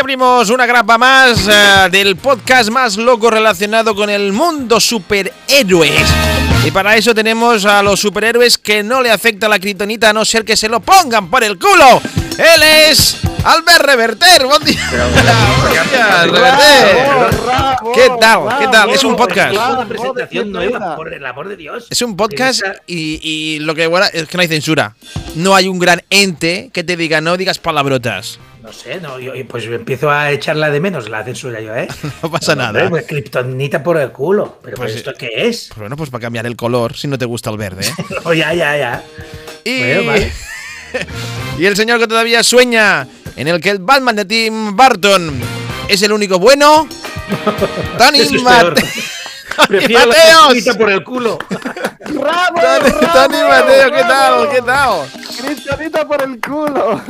abrimos una grapa más eh, del podcast más loco relacionado con el mundo superhéroes. Y para eso tenemos a los superhéroes que no le afecta la critonita a no ser que se lo pongan por el culo. Él es Albert Reverter. Buen día. Reverter. ¿Qué tal? ¿Qué tal? Es un podcast. Una presentación nueva, por el amor de Dios. Es un podcast y, y lo que bueno es que no hay censura. No hay un gran ente que te diga no digas palabrotas. No sé, no, yo pues empiezo a echarla de menos la censura yo, ¿eh? No pasa nada. Pues kryptonita por el culo. ¿Pero Pues, esto qué es? Pues bueno, pues para cambiar el color si no te gusta el verde. ¿eh? No, ya, ya, ya. Y, Bueno, vale. y el señor que todavía sueña en el que el Batman de Tim Burton es el único bueno. Tony Eso es Mate- peor. Tony Prefiero Mateos. por el culo. ¡Bravo! Tony, bravo, Tony Mateo, ¿qué bravo! tal? ¿Qué tal? Kriptonita por el culo.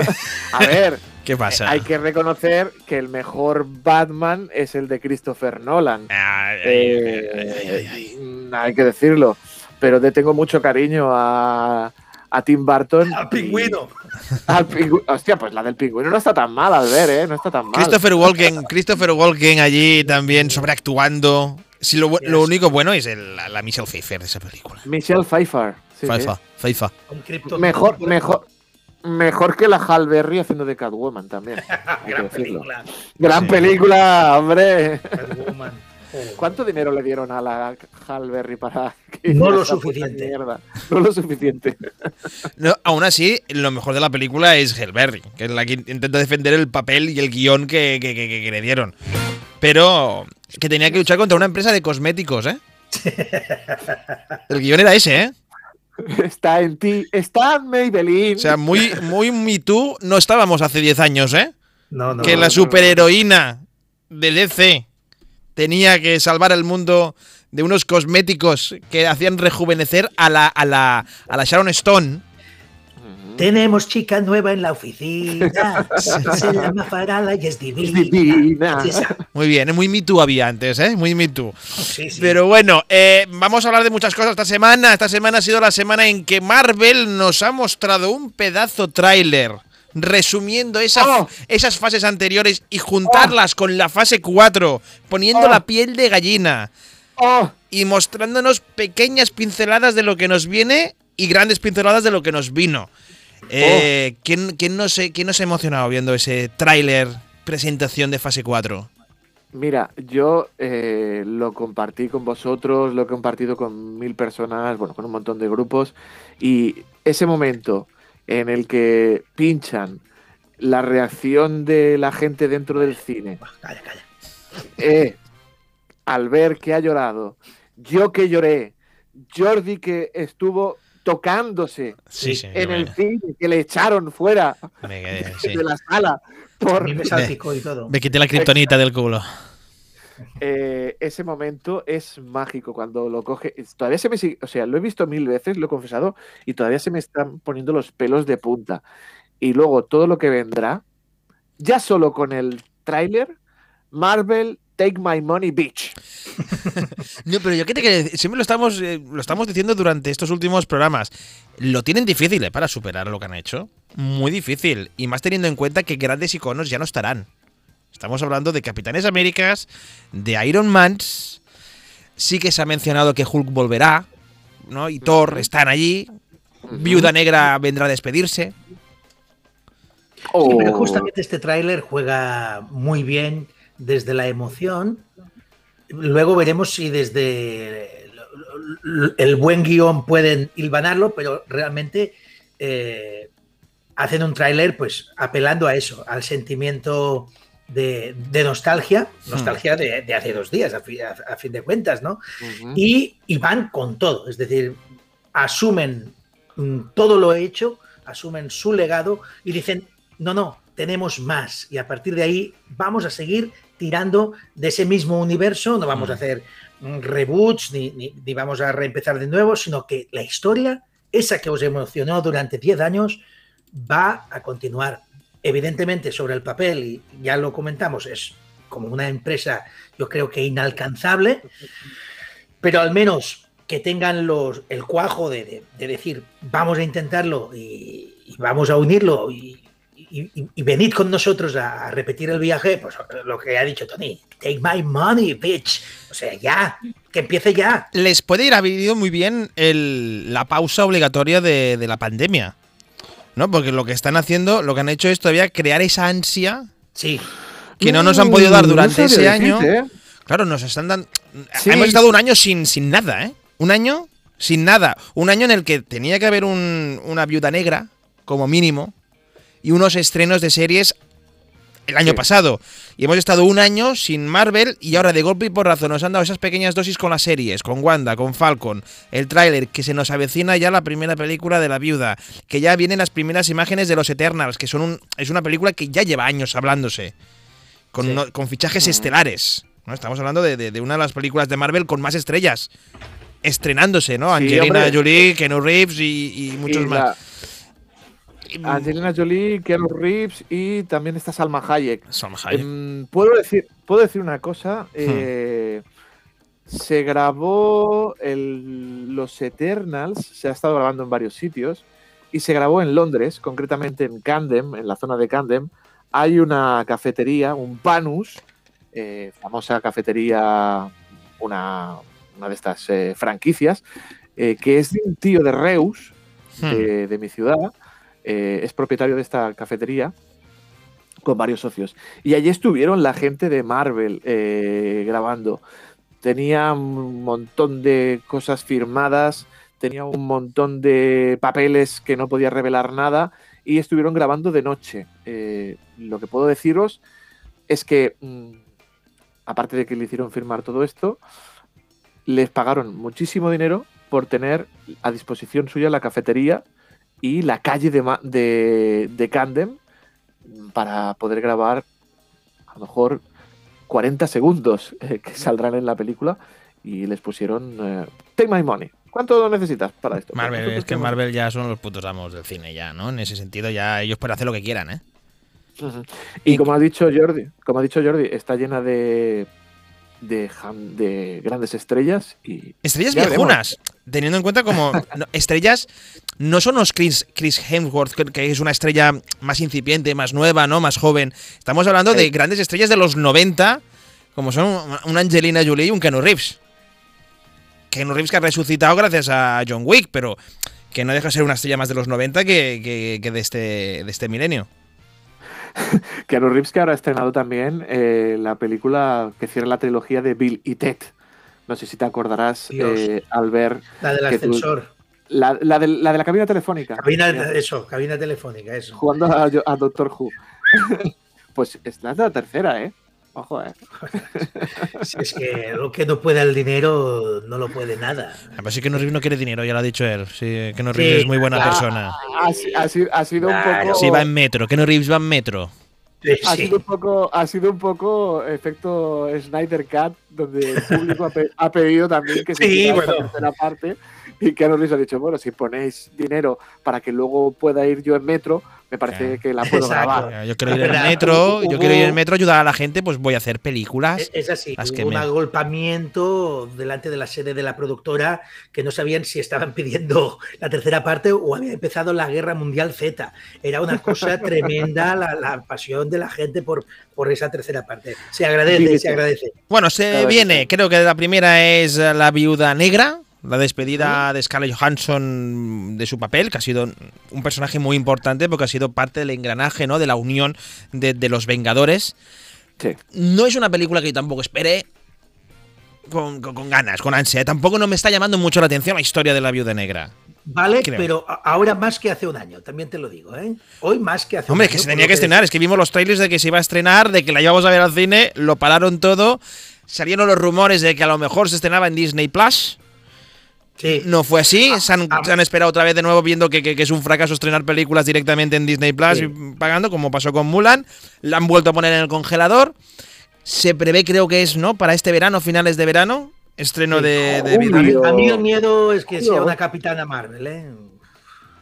A ver, ¿Qué pasa? hay que reconocer que el mejor Batman es el de Christopher Nolan. Ay, ay, Eh, ay, ay, ay. mm, hay que decirlo. Pero le tengo mucho cariño a, a Tim Burton. Al pingüino. Al pingü- Hostia, pues la del pingüino no está tan mal, al ver, ¿eh? No está tan mal. Christopher Walken, Christopher Walken allí también sobreactuando. Si lo, lo único bueno es el- la, Michelle Pfeiffer de esa película. Michelle Pfeiffer. sí, sí. Pfeiffer, Pfeiffer. Con kryptonita Mejor, mejor, mejor que la Hal Berry haciendo de Catwoman también. Gran película. Gran Sí. película, hombre. Catwoman. ¿Cuánto dinero le dieron a la Hal Berry para que No lo suficiente. mierda? No lo suficiente. No, aún así, lo mejor de la película es Hellberry, que es la que intenta defender el papel y el guion que, que- que- que- que le dieron. Pero que tenía que luchar contra una empresa de cosméticos, ¿eh? El guion era ese, ¿eh? Está en ti, está en Maybelline. O sea, muy, muy Me Too no estábamos hace 10 años, ¿eh? No, no. que no, la no. superheroína de DC tenía que salvar el mundo de unos cosméticos que hacían rejuvenecer a la, a la, a la Sharon Stone. Tenemos chica nueva en la oficina. Se llama Farala y es Es divina. divina. Es esa. Muy bien, muy Me Too había antes, ¿eh? Muy Me Too. Sí, sí. Pero bueno, eh, vamos a hablar de muchas cosas esta semana. Esta semana ha sido la semana en que Marvel nos ha mostrado un pedazo tráiler resumiendo esa- Oh. esas fases anteriores y juntarlas con la fase 4, poniendo Oh. la piel de gallina Oh, y mostrándonos pequeñas pinceladas de lo que nos viene y grandes pinceladas de lo que nos vino. Eh, ¿quién, quién no se, ¿Quién no se ha emocionado viendo ese tráiler presentación de fase 4? Mira, yo eh, lo compartí con vosotros, lo he compartido con mil personas, bueno, con un montón de grupos, y ese momento en el que pinchan la reacción de la gente dentro del cine, Calla, calla. eh, al ver que ha llorado, yo que lloré, Jordi que estuvo tocándose Sí, sí. en el cine, que le echaron fuera me quedé- sí. de la sala por mí me salpicó y todo. Me quité la kriptonita del culo. eh, ese momento es mágico cuando lo coge. Todavía se me sigue, o sea, lo he visto mil veces, lo he confesado, y todavía se me están poniendo los pelos de punta. Y luego todo lo que vendrá, ya solo con el tráiler, Marvel Take My Money Bitch. No, pero yo qué te quiero decir, siempre lo estamos, eh, lo estamos diciendo durante estos últimos programas. Lo tienen difícil eh, para superar lo que han hecho. Muy difícil. Y más teniendo en cuenta que grandes iconos ya no estarán. Estamos hablando de Capitanes Américas, de Iron Man. Sí que se ha mencionado que Hulk volverá, ¿no? Y Thor están allí. Viuda Negra vendrá a despedirse. Sí, pero Oh, justamente este tráiler juega muy bien desde la emoción. Luego veremos si desde el- buen guion pueden hilvanarlo, pero realmente eh, hacen un tráiler pues apelando a eso, al sentimiento de, de nostalgia, nostalgia de, de hace dos días, a, fi- a- a fin de cuentas, ¿no? y van con todo, es decir, asumen mm, todo lo hecho, asumen su legado y dicen, no, no, tenemos más y a partir de ahí vamos a seguir tirando de ese mismo universo, no vamos a hacer mm, reboots ni, ni- ni vamos a reempezar de nuevo, sino que la historia, esa que os emocionó durante 10 años, va a continuar. Evidentemente, sobre el papel, y ya lo comentamos, es como una empresa, yo creo que inalcanzable, pero al menos que tengan los, el cuajo de, de- de decir, vamos a intentarlo y, y vamos a unirlo y, y- y, venid con nosotros a, repetir el viaje, pues lo que ha dicho Tony, take my money, bitch. O sea, ya, que empiece ya. Les puede ir habido muy bien la pausa obligatoria de, la pandemia. ¿No? Porque lo que están haciendo, lo que han hecho es todavía crear esa ansia. Sí. Que no nos han podido dar durante ese año. ¿eh? Claro, nos están dando. Hemos estado un año sin, sin nada, ¿eh? Un año sin nada. Un año en el que tenía que haber una viuda negra, como mínimo, y unos estrenos de series el año pasado. Y hemos estado un año sin Marvel y ahora de golpe y por razón nos han dado esas pequeñas dosis con las series, con Wanda, con Falcon, el tráiler, que se nos avecina ya la primera película de la viuda, que ya vienen las primeras imágenes de los Eternals, que son un, es una película que ya lleva años hablándose, con, con fichajes estelares. ¿no? Estamos hablando de, una de las películas de Marvel con más estrellas estrenándose, ¿no? Angelina Jolie, Ken Reeves y, muchos más. Angelina Jolie, Keanu Reeves y también está Salma Hayek. Salma Hayek. Em, ¿puedo, decir, puedo decir una cosa. Hmm. Eh, se grabó Los Eternals, se ha estado grabando en varios sitios y se grabó en Londres, concretamente en Camden, en la zona de Camden. Hay una cafetería, un Panus, eh, famosa cafetería, una, de estas eh, franquicias, que es de un tío de Reus, hmm. de mi ciudad, eh, es propietario de esta cafetería con varios socios. Y allí estuvieron la gente de Marvel eh, grabando. Tenía un montón de cosas firmadas, tenía un montón de papeles que no podía revelar nada y estuvieron grabando de noche. Eh, lo que puedo deciros es que, mm, aparte de que le hicieron firmar todo esto, les pagaron muchísimo dinero por tener a disposición suya la cafetería y la calle de, de, de Candem para poder grabar a lo mejor 40 segundos eh, que saldrán en la película y les pusieron eh, Take my money. ¿Cuánto necesitas para esto? Marvel, es que Marvel ya son los putos amos del cine ya, ¿no? En ese sentido ya ellos pueden hacer lo que quieran, ¿eh? Y como ha dicho Jordi, como ha dicho Jordi, está llena de de, grandes estrellas y. Estrellas viejunas. Teniendo en cuenta como. estrellas. No son los Chris, Chris Hemsworth, que, es una estrella más incipiente, más nueva, ¿no? Más joven. Estamos hablando de grandes estrellas de los 90, como son una Angelina Jolie y un Keanu Reeves. Keanu Reeves que ha resucitado gracias a John Wick, pero que no deja de ser una estrella más de los 90 que, de, este, de este milenio. Keanu Reeves que ahora ha estrenado también eh, la película que cierra la trilogía de Bill y Ted. No sé si te acordarás eh, al ver... La del ascensor. la, de, la, cabina telefónica. Cabina, eso, cabina telefónica, eso. Jugando a, Doctor Who. pues es la tercera, ¿eh? Ojo, eh. es que lo que no puede el dinero no lo puede nada. Además, sí que no, no quiere dinero, ya lo ha dicho él. Sí, que no es muy buena persona. Ha, sido un poco. Sí, va en metro. Que no Reeves va en metro. ha, sido un poco, ha sido un poco efecto Snyder Cat, donde el público ha, pedido también que se sí, bueno. la tercera parte. Y que Reeves ha dicho, bueno, si ponéis dinero para que luego pueda ir yo en metro, me parece que la puedo grabar. Yo quiero ir en metro, yo quiero ir en metro, ayudar a la gente, pues voy a hacer películas. Es, así, hubo un agolpamiento delante de la sede de la productora que no sabían si estaban pidiendo la tercera parte o había empezado la Guerra Mundial Z. Era una cosa tremenda la, pasión de la gente por, por esa tercera parte. Se agradece, se agradece. Bueno, se viene, creo que la primera es La Viuda Negra, la despedida de Scarlett Johansson de su papel, que ha sido un personaje muy importante porque ha sido parte del engranaje, ¿no? De la unión de, los Vengadores. No es una película que yo tampoco esperé con, ganas, con ansia. Tampoco no me está llamando mucho la atención la historia de la viuda negra. Vale, pero ahora más que hace un año, también te lo digo, ¿eh? Hoy más que hace Hombre, un año. Hombre, que se tenía que estrenar, es que vimos los trailers de que se iba a estrenar, de que la íbamos a ver al cine, lo pararon todo, salieron los rumores de que a lo mejor se estrenaba en Disney Plus. No fue así. Ah, se, han, ah. se, han, esperado otra vez de nuevo viendo que, es un fracaso estrenar películas directamente en Disney Plus y pagando, como pasó con Mulan. La han vuelto a poner en el congelador. Se prevé, creo que es, ¿no? Para este verano, finales de verano. Estreno de, A mí el miedo es que sea una Capitana Marvel, ¿eh?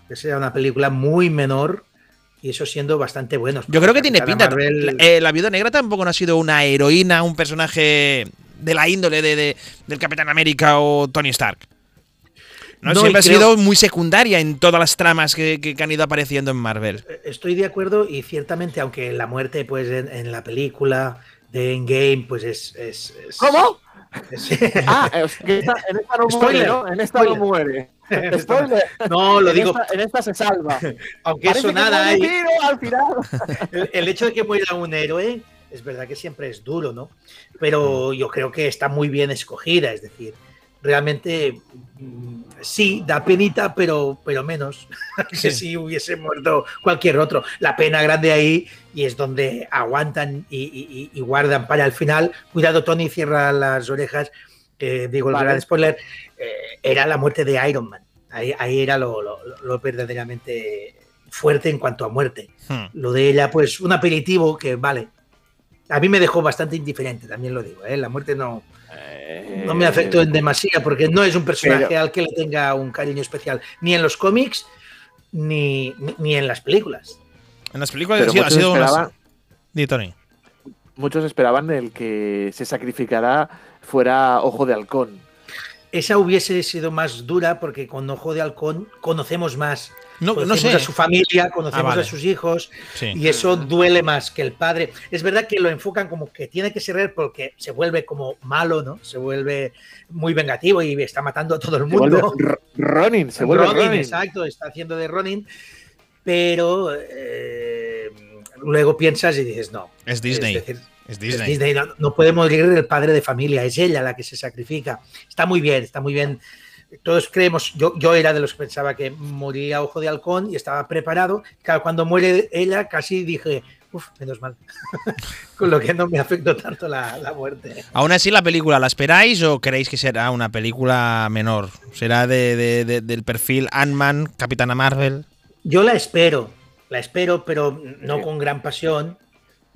Que sea una película muy menor y eso siendo bastante bueno. Yo creo que tiene pinta. Eh, la Viuda Negra tampoco no ha sido una heroína, un personaje de la índole de, del Capitán América o Tony Stark. ¿No? No, siempre ha creo- sido muy secundaria en todas las tramas que, que- han ido apareciendo en Marvel. Eh, Estoy de acuerdo y ciertamente, aunque la muerte, pues en, en la película de Endgame, pues es. es- es- ¿Cómo? Ah, es que esta- en esta no muere, ¿no? En esta spoiler. no muere. Spoiler. no, lo En digo, esta- en esta se salva. aunque Parece eso nada hay. Tiro al final. El, el hecho de que muera un héroe es verdad que siempre es duro, ¿no? Pero yo creo que está muy bien escogida, es decir, realmente mm, sí, da penita, pero, pero menos que Sí. si hubiese muerto cualquier otro. La pena grande ahí y es donde aguantan y, y- y guardan para el final. Cuidado, Tony, cierra las orejas. eh, digo el Vale. gran spoiler. eh, era la muerte de Iron Man. Ahí, ahí era lo, lo- lo verdaderamente fuerte en cuanto a muerte. Hmm. Lo de ella, pues un aperitivo que vale. A mí me dejó bastante indiferente, también lo digo. ¿eh? La muerte no, no me afectó en demasía porque no es un personaje Pero- al que le tenga un cariño especial, ni en los cómics ni, ni, en las películas. En las películas ha sido, muchos una- esperaban- Di, Tony. Muchos esperaban el que se sacrificara fuera Ojo de Halcón. Esa hubiese sido más dura porque con Ojo de Halcón conocemos más. No, no conocemos sé. a su familia, conocemos Ah, vale. a sus hijos Sí. y eso duele más que el padre. Es verdad que lo enfocan como que tiene que ser él porque se vuelve como malo, ¿no? Se vuelve muy vengativo y está matando a todo el Se vuelve mundo. Ronin, se vuelve Ronin, Ronin. exacto, está haciendo de Ronin, pero eh, luego piensas y dices, no. Es Disney. Es decir, Es es Disney. No, no puede morir el padre de familia, es ella la que se sacrifica. Está muy bien, está muy bien. Todos creemos, yo, yo era de los que pensaba que moría Ojo de Halcón y estaba preparado. Claro, cuando muere ella, casi dije, uff, menos mal. Con lo que no me afectó tanto la, la muerte. Aún así, ¿la película la esperáis o creéis que será una película menor? ¿Será de, de- de- del perfil Ant-Man, Capitana Marvel? Yo la espero, la espero, pero no con gran pasión.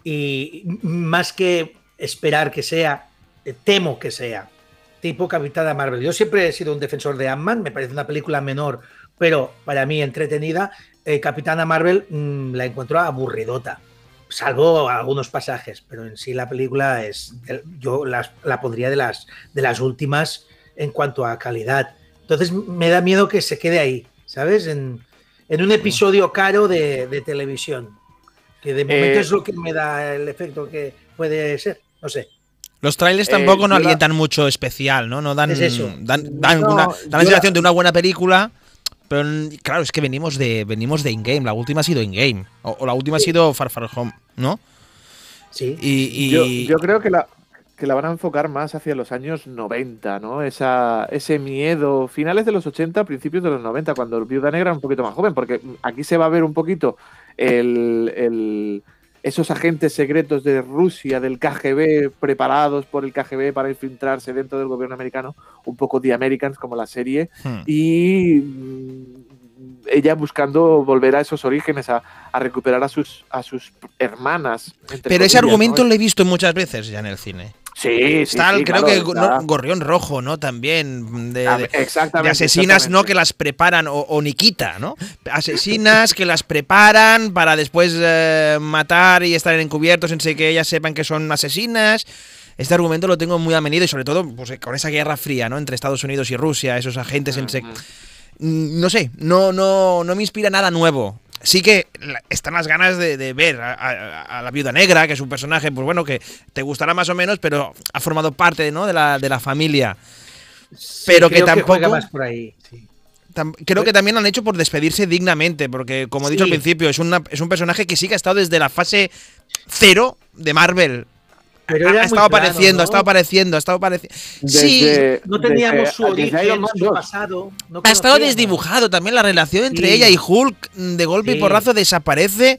Y más que esperar que sea, eh, temo que sea. Tipo Capitana Marvel. Yo siempre he sido un defensor de Ant-Man, me parece una película menor, pero para mí entretenida. Eh, Capitana Marvel mm, la encuentro aburridota, salvo algunos pasajes, pero en sí la película es. Yo las- la pondría de las, de las últimas en cuanto a calidad. Entonces me da miedo que se quede ahí, ¿sabes? En, en un episodio caro de, de televisión. Que de momento Eh, es lo que me da el efecto que puede ser. No sé. Los trailers Eh, tampoco no la- alientan mucho especial, ¿no? No dan, Es eso. dan, dan No, una, dan la la- sensación de una buena película. Pero claro, es que venimos de venimos de In-Game. La última ha sido In-Game. O, o la última ha sido Far Far Home, ¿no? Sí. Y, y- Yo, yo creo que la, que la van a enfocar más hacia los años 90, ¿no? Esa, ese miedo, finales de los 80, principios de los 90, cuando Viuda Negra era un poquito más joven, porque aquí se va a ver un poquito el, el- esos agentes secretos de Rusia, del KGB, preparados por el KGB para infiltrarse dentro del gobierno americano, un poco The Americans como la serie, Hmm. y mm, ella buscando volver a esos orígenes, a, a recuperar a sus, a sus hermanas. Pero ese argumento lo he visto muchas veces ya en el cine. Sí, sí, Está, sí, creo claro, que. Gorrión Rojo, ¿no? También. De, de- exactamente. de asesinas, ¿no? Que las preparan, o, o Nikita, ¿no? Asesinas que las preparan para después eh, matar y estar encubiertos sin que ellas sepan que son asesinas. Este argumento lo tengo muy amenido y sobre todo pues, con esa guerra fría, ¿no? Entre Estados Unidos y Rusia, esos agentes en Ujú. Mm, No sé, no, no, no me inspira nada nuevo. Sí que están las ganas de, de ver a, a- a la viuda negra, que es un personaje, pues bueno, que te gustará más o menos, pero ha formado parte ¿no? de, la, de la familia. Sí, pero que tampoco- juega más por ahí. sí. Tam- Creo que también lo han hecho por despedirse dignamente, porque como he dicho Sí. al principio, es, una, es un personaje que sí que ha estado desde la fase cero de Marvel. Pero ha, estado apareciendo, ¿no? ha estado apareciendo, ha estado apareciendo. Sí, No teníamos desde- su origen, su 2. pasado. no ha estado desdibujado también la relación entre Sí. ella y Hulk. mm, De golpe y Sí. porrazo desaparece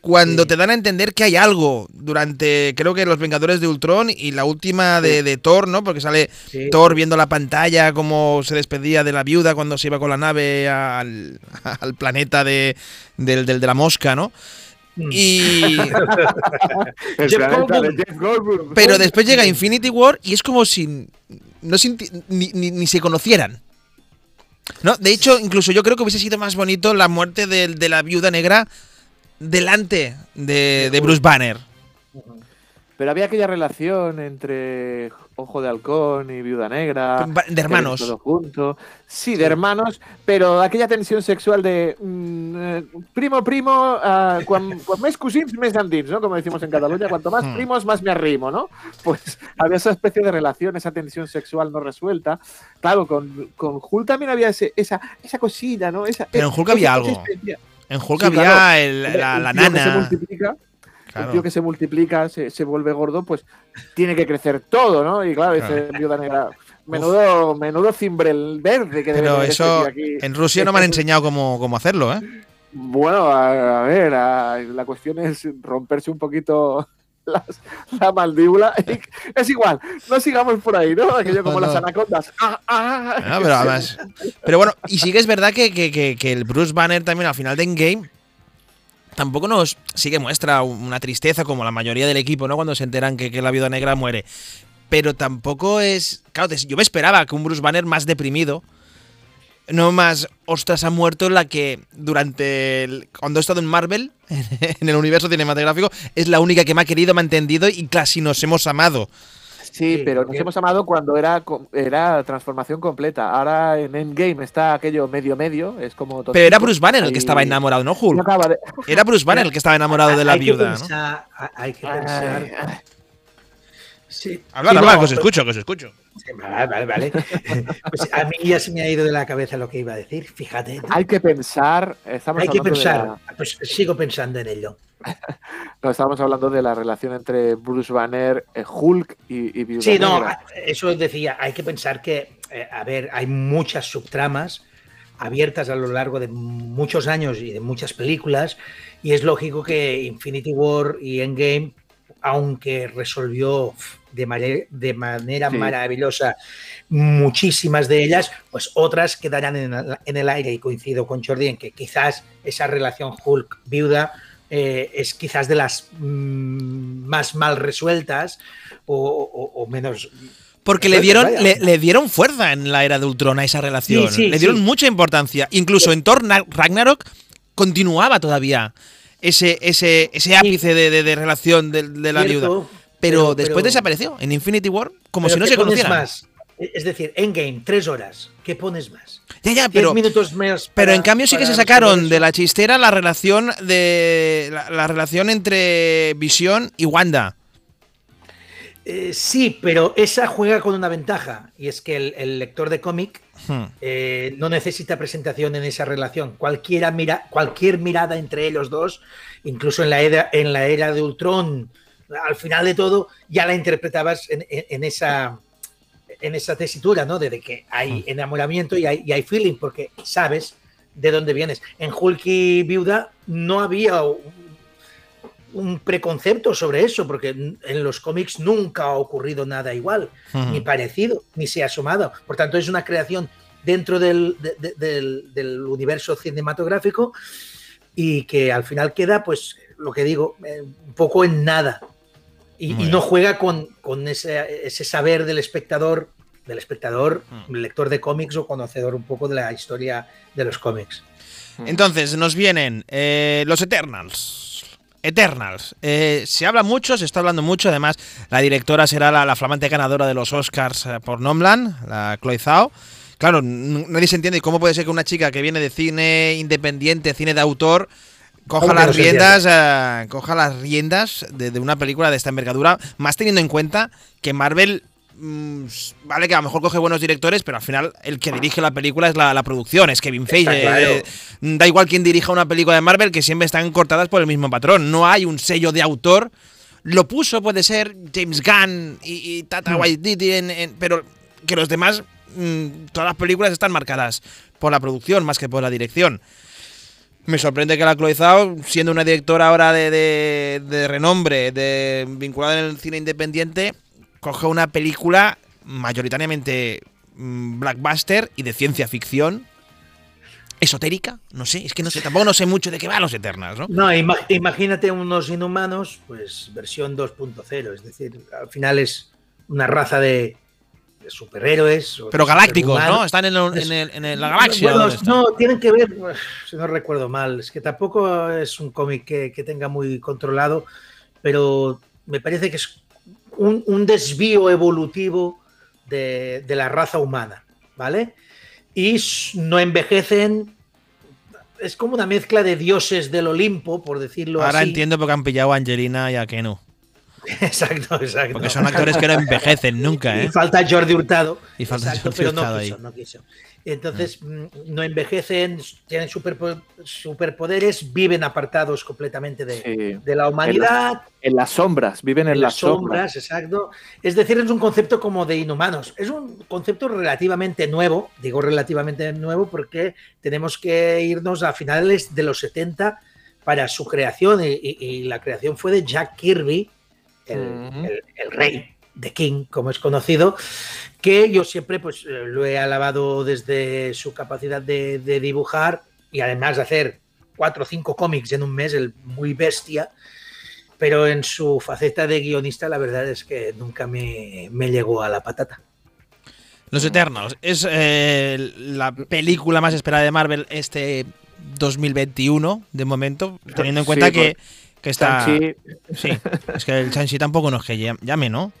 cuando Sí. te dan a entender que hay algo durante, creo que Los Vengadores de Ultron y la última de, de Thor, ¿no? Porque sale Sí. Thor viendo la pantalla, cómo se despedía de la viuda cuando se iba con la nave al, al planeta de, del, del- de la mosca, ¿no? Mm. Y, El Jeff planeta Goldblum. de Jeff Goldblum. pero después llega Infinity War y es como si no sinti- ni, ni- ni se conocieran. No, de hecho, incluso yo creo que hubiese sido más bonito la muerte del- de, la viuda negra delante de, de Bruce Banner. Pero había aquella relación entre Ojo de Halcón y Viuda Negra. De hermanos. Todo junto. Sí, de hermanos, pero aquella tensión sexual de mm, eh, primo, primo, uh, quan, més cosins, més andins, ¿no? Como decimos en Cataluña, cuanto más Hmm. primos, más me arrimo, ¿no? Pues había esa especie de relación, esa tensión sexual no resuelta. Claro, con, con Hulk también había ese- esa, esa cosilla, ¿no? Esa, Pero en Hulk esa- había algo. En Hulk Sí, había claro. el- la, la se nana. Claro. un tío que se multiplica, se, se vuelve gordo, pues tiene que crecer todo, ¿no? Y claro, dice Viuda Negra, menudo, menudo cimbrel verde que Pero eso aquí. en Rusia no me han enseñado cómo, cómo hacerlo, ¿eh? Bueno, a, a ver, a- la cuestión es romperse un poquito las- la mandíbula. es igual, no sigamos por ahí, ¿no? Aquello como No, no. las anacondas. Ah, ah, Ah, pero además. Pero bueno, y sí que es verdad que, que- que- que el Bruce Banner también al final de Endgame tampoco nos sí que muestra una tristeza como la mayoría del equipo, ¿no? Cuando se enteran que, que la viuda negra muere. Pero tampoco es. Claro, yo me esperaba que un Bruce Banner más deprimido. No más, ostras, ha muerto la que durante. cuando he estado en Marvel, en el universo cinematográfico, es la única que me ha querido, me ha entendido y casi nos hemos amado. Sí, Sí, pero nos hemos amado cuando era, era transformación completa. Ahora en Endgame está aquello medio medio, es como todo. Pero era Bruce Banner el que estaba enamorado, ¿no, Hulk? de- Era Bruce Banner el que estaba enamorado de la hay que viuda, ¿no? pensar- Hay que Ay, pensar. ay. Sí. Hablar, Sí, hablar, no, que os pero- escucho, que os escucho. Sí, Vale, vale, vale. Pues a mí ya se me ha ido de la cabeza lo que iba a decir, fíjate. Hay que pensar, estamos Hay que pensar. la- Pues sigo pensando en ello. no, estábamos hablando de la relación entre Bruce Banner, eh, Hulk y, y Viuda Sí, no, eso decía, hay que pensar que, eh, a ver, hay muchas subtramas abiertas a lo largo de muchos años y de muchas películas, y es lógico que Infinity War y Endgame, aunque resolvió de, manera Sí. maravillosa muchísimas de ellas, pues otras quedarán en el, en el aire, y coincido con Jordi en que quizás esa relación Hulk-viuda eh, es quizás de las mm, más mal resueltas o, o- o menos. Porque le dieron, le, le dieron fuerza en la era de Ultron a esa relación. Sí, sí, le dieron sí. mucha importancia. Incluso en Thor Na- Ragnarok continuaba todavía ese, ese, ese ápice de, de- de relación de, de la Cierto, viuda. Pero, después desapareció en Infinity War, como si no ¿qué se pones conocieran. más? Es decir, Endgame, tres horas. ¿Qué pones más? Ya, ya, pero, minutos más. pero en cambio sí que se sacaron de la chistera la relación de la, la relación entre Visión y Wanda. Eh, sí, pero esa juega con una ventaja, y es que el, el lector de cómic Hmm. eh, no necesita presentación en esa relación. Cualquiera mira, cualquier mirada entre ellos dos, incluso en la, era, en la era de Ultron, al final de todo, ya la interpretabas en, en- en esa en esa tesitura, ¿no? De, que hay enamoramiento y hay, y hay feeling, porque sabes de dónde vienes. En Hulk y Viuda no había un, un preconcepto sobre eso, porque en los cómics nunca ha ocurrido nada igual ni parecido, ni se ha asomado. Por tanto, es una creación dentro del, de- de- del- del universo cinematográfico y que al final queda, pues, lo que digo, eh, un poco en nada. Y, no juega con, con ese, ese saber del espectador, del espectador, Mm. lector de cómics o conocedor un poco de la historia de los cómics. Entonces, nos vienen eh, los Eternals. Eternals. Eh, se habla mucho, se está hablando mucho. Además, la directora será la, la flamante ganadora de los Oscars eh, por Nomland, la Chloe Zhao. Claro, nadie se entiende cómo puede ser que una chica que viene de cine independiente, cine de autor, coja ¿Cómo que las no riendas, eh, coja las riendas de, de una película de esta envergadura, más teniendo en cuenta que Marvel mm, vale que a lo mejor coge buenos directores, pero al final el que dirige la película es la, la producción, es Kevin Feige. Claro. eh, da igual quien dirija una película de Marvel, que siempre están cortadas por el mismo patrón. No hay un sello de autor. Lo puso, puede ser James Gunn y, y Tata Mm. Waititi, en- en- pero que los demás, mm, todas las películas están marcadas por la producción más que por la dirección. Me sorprende que la Chloe Zhao, siendo una directora ahora de, de- de renombre, de, vinculada en el cine independiente, coja una película mayoritariamente mm, blackbuster y de ciencia ficción. Esotérica, no sé, es que no sé, tampoco no sé mucho de qué va los Eternals, ¿no? No, ima- imagínate unos inhumanos, pues versión 2.0, es decir, al final es una raza de superhéroes. o Pero galácticos, ¿no? Están en, el- en el- en el- la galaxia. No, tienen que ver, si no recuerdo mal, es que tampoco es un cómic que, que tenga muy controlado, pero me parece que es un, un desvío evolutivo de, de la raza humana, ¿vale? Y no envejecen. Es como una mezcla de dioses del Olimpo, por decirlo Ahora así. entiendo por qué han pillado a Angelina y a Kenu. Exacto, exacto. Porque son actores que no envejecen nunca, Y ¿eh? falta Jordi Hurtado. Y falta Exacto, Jordi pero Hurtado no ahí. quiso, no quiso. Entonces, mm, no envejecen, tienen superpo- superpoderes, viven apartados completamente de, Sí. de la humanidad, En las sombras, viven en, en las las sombras. sombras, exacto. Es decir, es un concepto como de inhumanos. Es un concepto relativamente nuevo, digo relativamente nuevo porque tenemos que irnos a finales de los 70 para su creación y, y- y la creación fue de Jack Kirby, el, Ujú. el- el rey de King, como es conocido, que yo siempre pues, eh, lo he alabado desde su capacidad de, de dibujar y además de hacer cuatro o cinco cómics en un mes, el muy bestia, pero en su faceta de guionista la verdad es que nunca me, me llegó a la patata. Los Eternals es eh, la película más esperada de Marvel este 2021, de momento, teniendo en Sí, cuenta que, porque que está. Sí, es que el Shang-Chi tampoco nos que llam- llame, ¿no?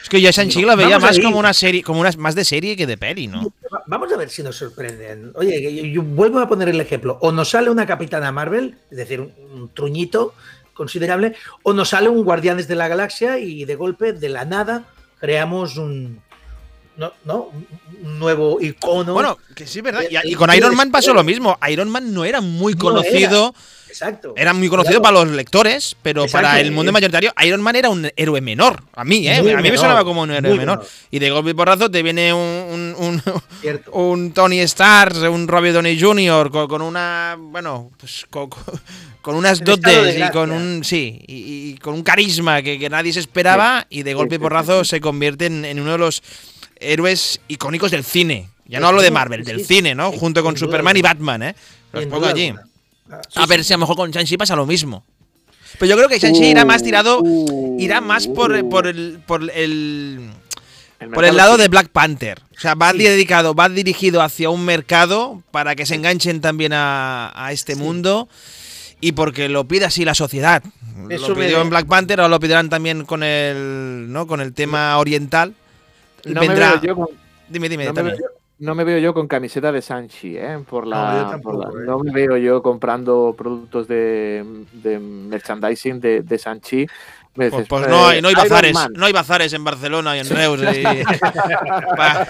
Es que yo Shang-Chi lo veía más como una serie, como una, más de serie que de peli, ¿no? Va- Vamos a ver si nos sorprenden. Oye, yo, yo vuelvo a poner el ejemplo. O nos sale una Capitana Marvel, es decir, un, un truñito considerable, o nos sale un Guardianes de la Galaxia y de golpe, de la nada, creamos un, no, no, un- nuevo icono. Bueno, que sí, ¿verdad? Y, y con tío Iron Man pasó espera. lo mismo. Iron Man no era muy No conocido. Exacto. Era muy conocido Claro. para los lectores, pero Exacto. para el mundo mayoritario, Iron Man era un héroe menor. A mí, ¿eh? Muy a mí me sonaba como un héroe menor. menor. Y de golpe y porrazo te viene un, un, un- Tony Stark, un Robbie Downey Jr. con, con una, bueno, pues con, unas dotes y con un, sí, y, y con un carisma que, que nadie se esperaba y de golpe y porrazo se convierte en, en uno de los héroes icónicos del cine. Ya no hablo de Marvel, del cine, ¿no? Junto con Superman y. Batman, ¿eh? Los pongo allí. A sí. ver si a lo mejor con Shang-Chi pasa lo mismo. Pero yo creo que Shang-Chi irá más tirado, Uh, irá más por, uh, por el, por el, el por el lado de Black Panther. O sea, va Sí. dedicado, va dirigido hacia un mercado para que se enganchen también a, a este Sí. mundo y porque lo pide así la sociedad. Eso lo me- pidió en Black Panther, ahora lo pedirán también con el, ¿no? con el tema oriental. No Vendrá. me veo yo con, Dime, dime, no me también. veo yo- no me veo yo con camiseta de Sanchi, ¿eh? Por la, No, yo por tampoco, la- ¿eh? no me veo yo comprando productos de, de merchandising de, de Sanchi. Pues, dices, pues no hay, no hay bazares, no hay bazares en Barcelona y en Reus. y- Pa-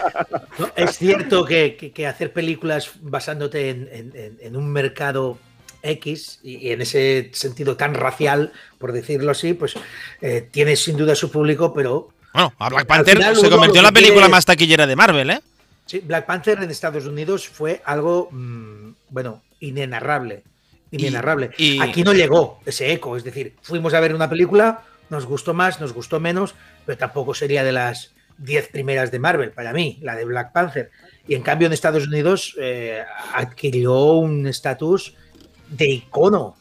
No, es cierto que, que- que hacer películas basándote en, en- un mercado X y, y en ese sentido tan racial, por decirlo así, pues eh, tiene sin duda su público, pero Bueno, a Black Panther final se convirtió en la película quiere- más taquillera de Marvel, ¿eh? Sí, Black Panther en Estados Unidos fue algo, mm, bueno, inenarrable. Inenarrable. y- Aquí no llegó ese eco, es decir, fuimos a ver una película, nos gustó más, nos gustó menos, pero tampoco sería de las 10 primeras de Marvel para mí, la de Black Panther. Y en cambio en Estados Unidos eh, adquirió un estatus de icono.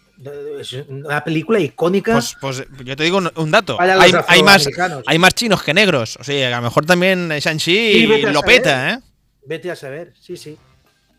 Es una película icónica Pues, pues yo te digo un, un dato. Hay, hay más, hay más chinos que negros. O sea, a lo mejor también Shang-Chi lo peta, ¿eh? Vete a saber, sí, sí.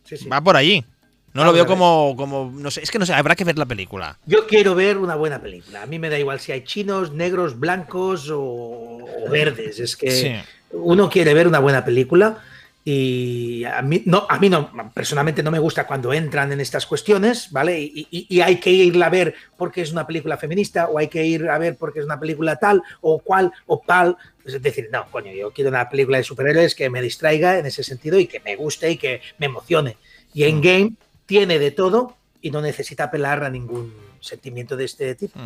sí, sí. Va por allí. No Vamos lo veo como, como. No sé, es que no sé, habrá que ver la película. Yo quiero ver una buena película. A mí me da igual si hay chinos, negros, blancos o, o verdes. Es que Sí. uno quiere ver una buena película y a mí no, a mí no, personalmente no me gusta cuando entran en estas cuestiones, ¿vale? Y, y- y hay que irla a ver porque es una película feminista o hay que ir a ver porque es una película tal o cual o tal. Es decir, no, coño, yo quiero una película de superhéroes que me distraiga en ese sentido y que me guste y que me emocione. Y Endgame tiene de todo y no necesita apelar a ningún sentimiento de este tipo.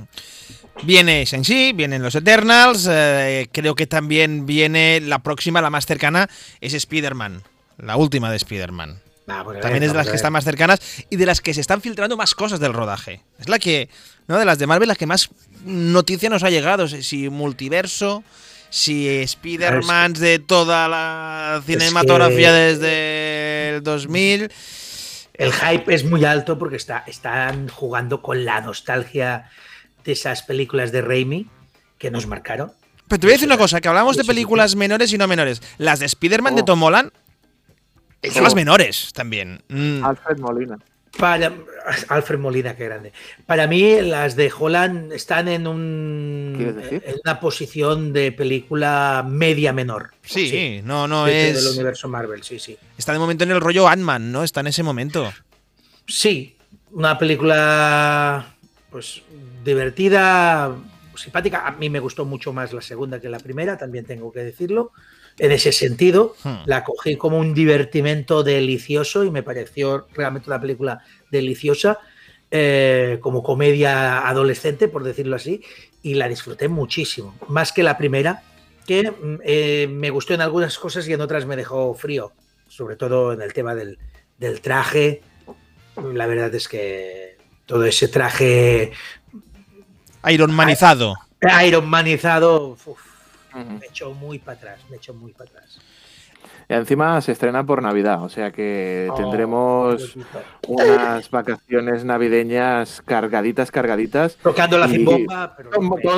Viene Shang-Chi, vienen los Eternals. eh, creo que también viene la próxima, la más cercana, es Spider-Man. La última de Spider-Man. Vamos a ver, También es de las que están más cercanas y de las que se están filtrando más cosas del rodaje. Es la que, ¿no? De las de Marvel, la que más noticia nos ha llegado. Si multiverso, si Spider-Man de toda la cinematografía desde el 2000. El hype es muy alto porque está, están jugando con la nostalgia de esas películas de Raimi que nos marcaron. Pero te voy a decir una cosa, que hablamos de películas menores y no menores. Las de Spider-Man de Oh. Tom Holland, Oh. temas menores también. Mm. Alfred Molina. Para Alfred Molina, qué grande. Para mí, las de Holland están en un en una posición de película media menor. Sí, no, no dentro del es. universo Marvel, sí, sí. Está de momento en el rollo Ant-Man, ¿no? Está en ese momento. Sí, una película pues divertida, simpática. A mí me gustó mucho más la segunda que la primera, también tengo que decirlo. En ese sentido, Hmm. la cogí como un divertimento delicioso y me pareció realmente una película deliciosa, eh, como comedia adolescente, por decirlo así, y la disfruté muchísimo, más que la primera, que mm, eh, me gustó en algunas cosas y en otras me dejó frío, sobre todo en el tema del, del traje. La verdad es que todo ese traje Iron Manizado. Iron Manizado uf, Me echó muy para atrás, me echó muy para atrás. Y encima se estrena por Navidad, o sea que Oh, tendremos unas vacaciones navideñas cargaditas, cargaditas. tocando la cimbomba, pero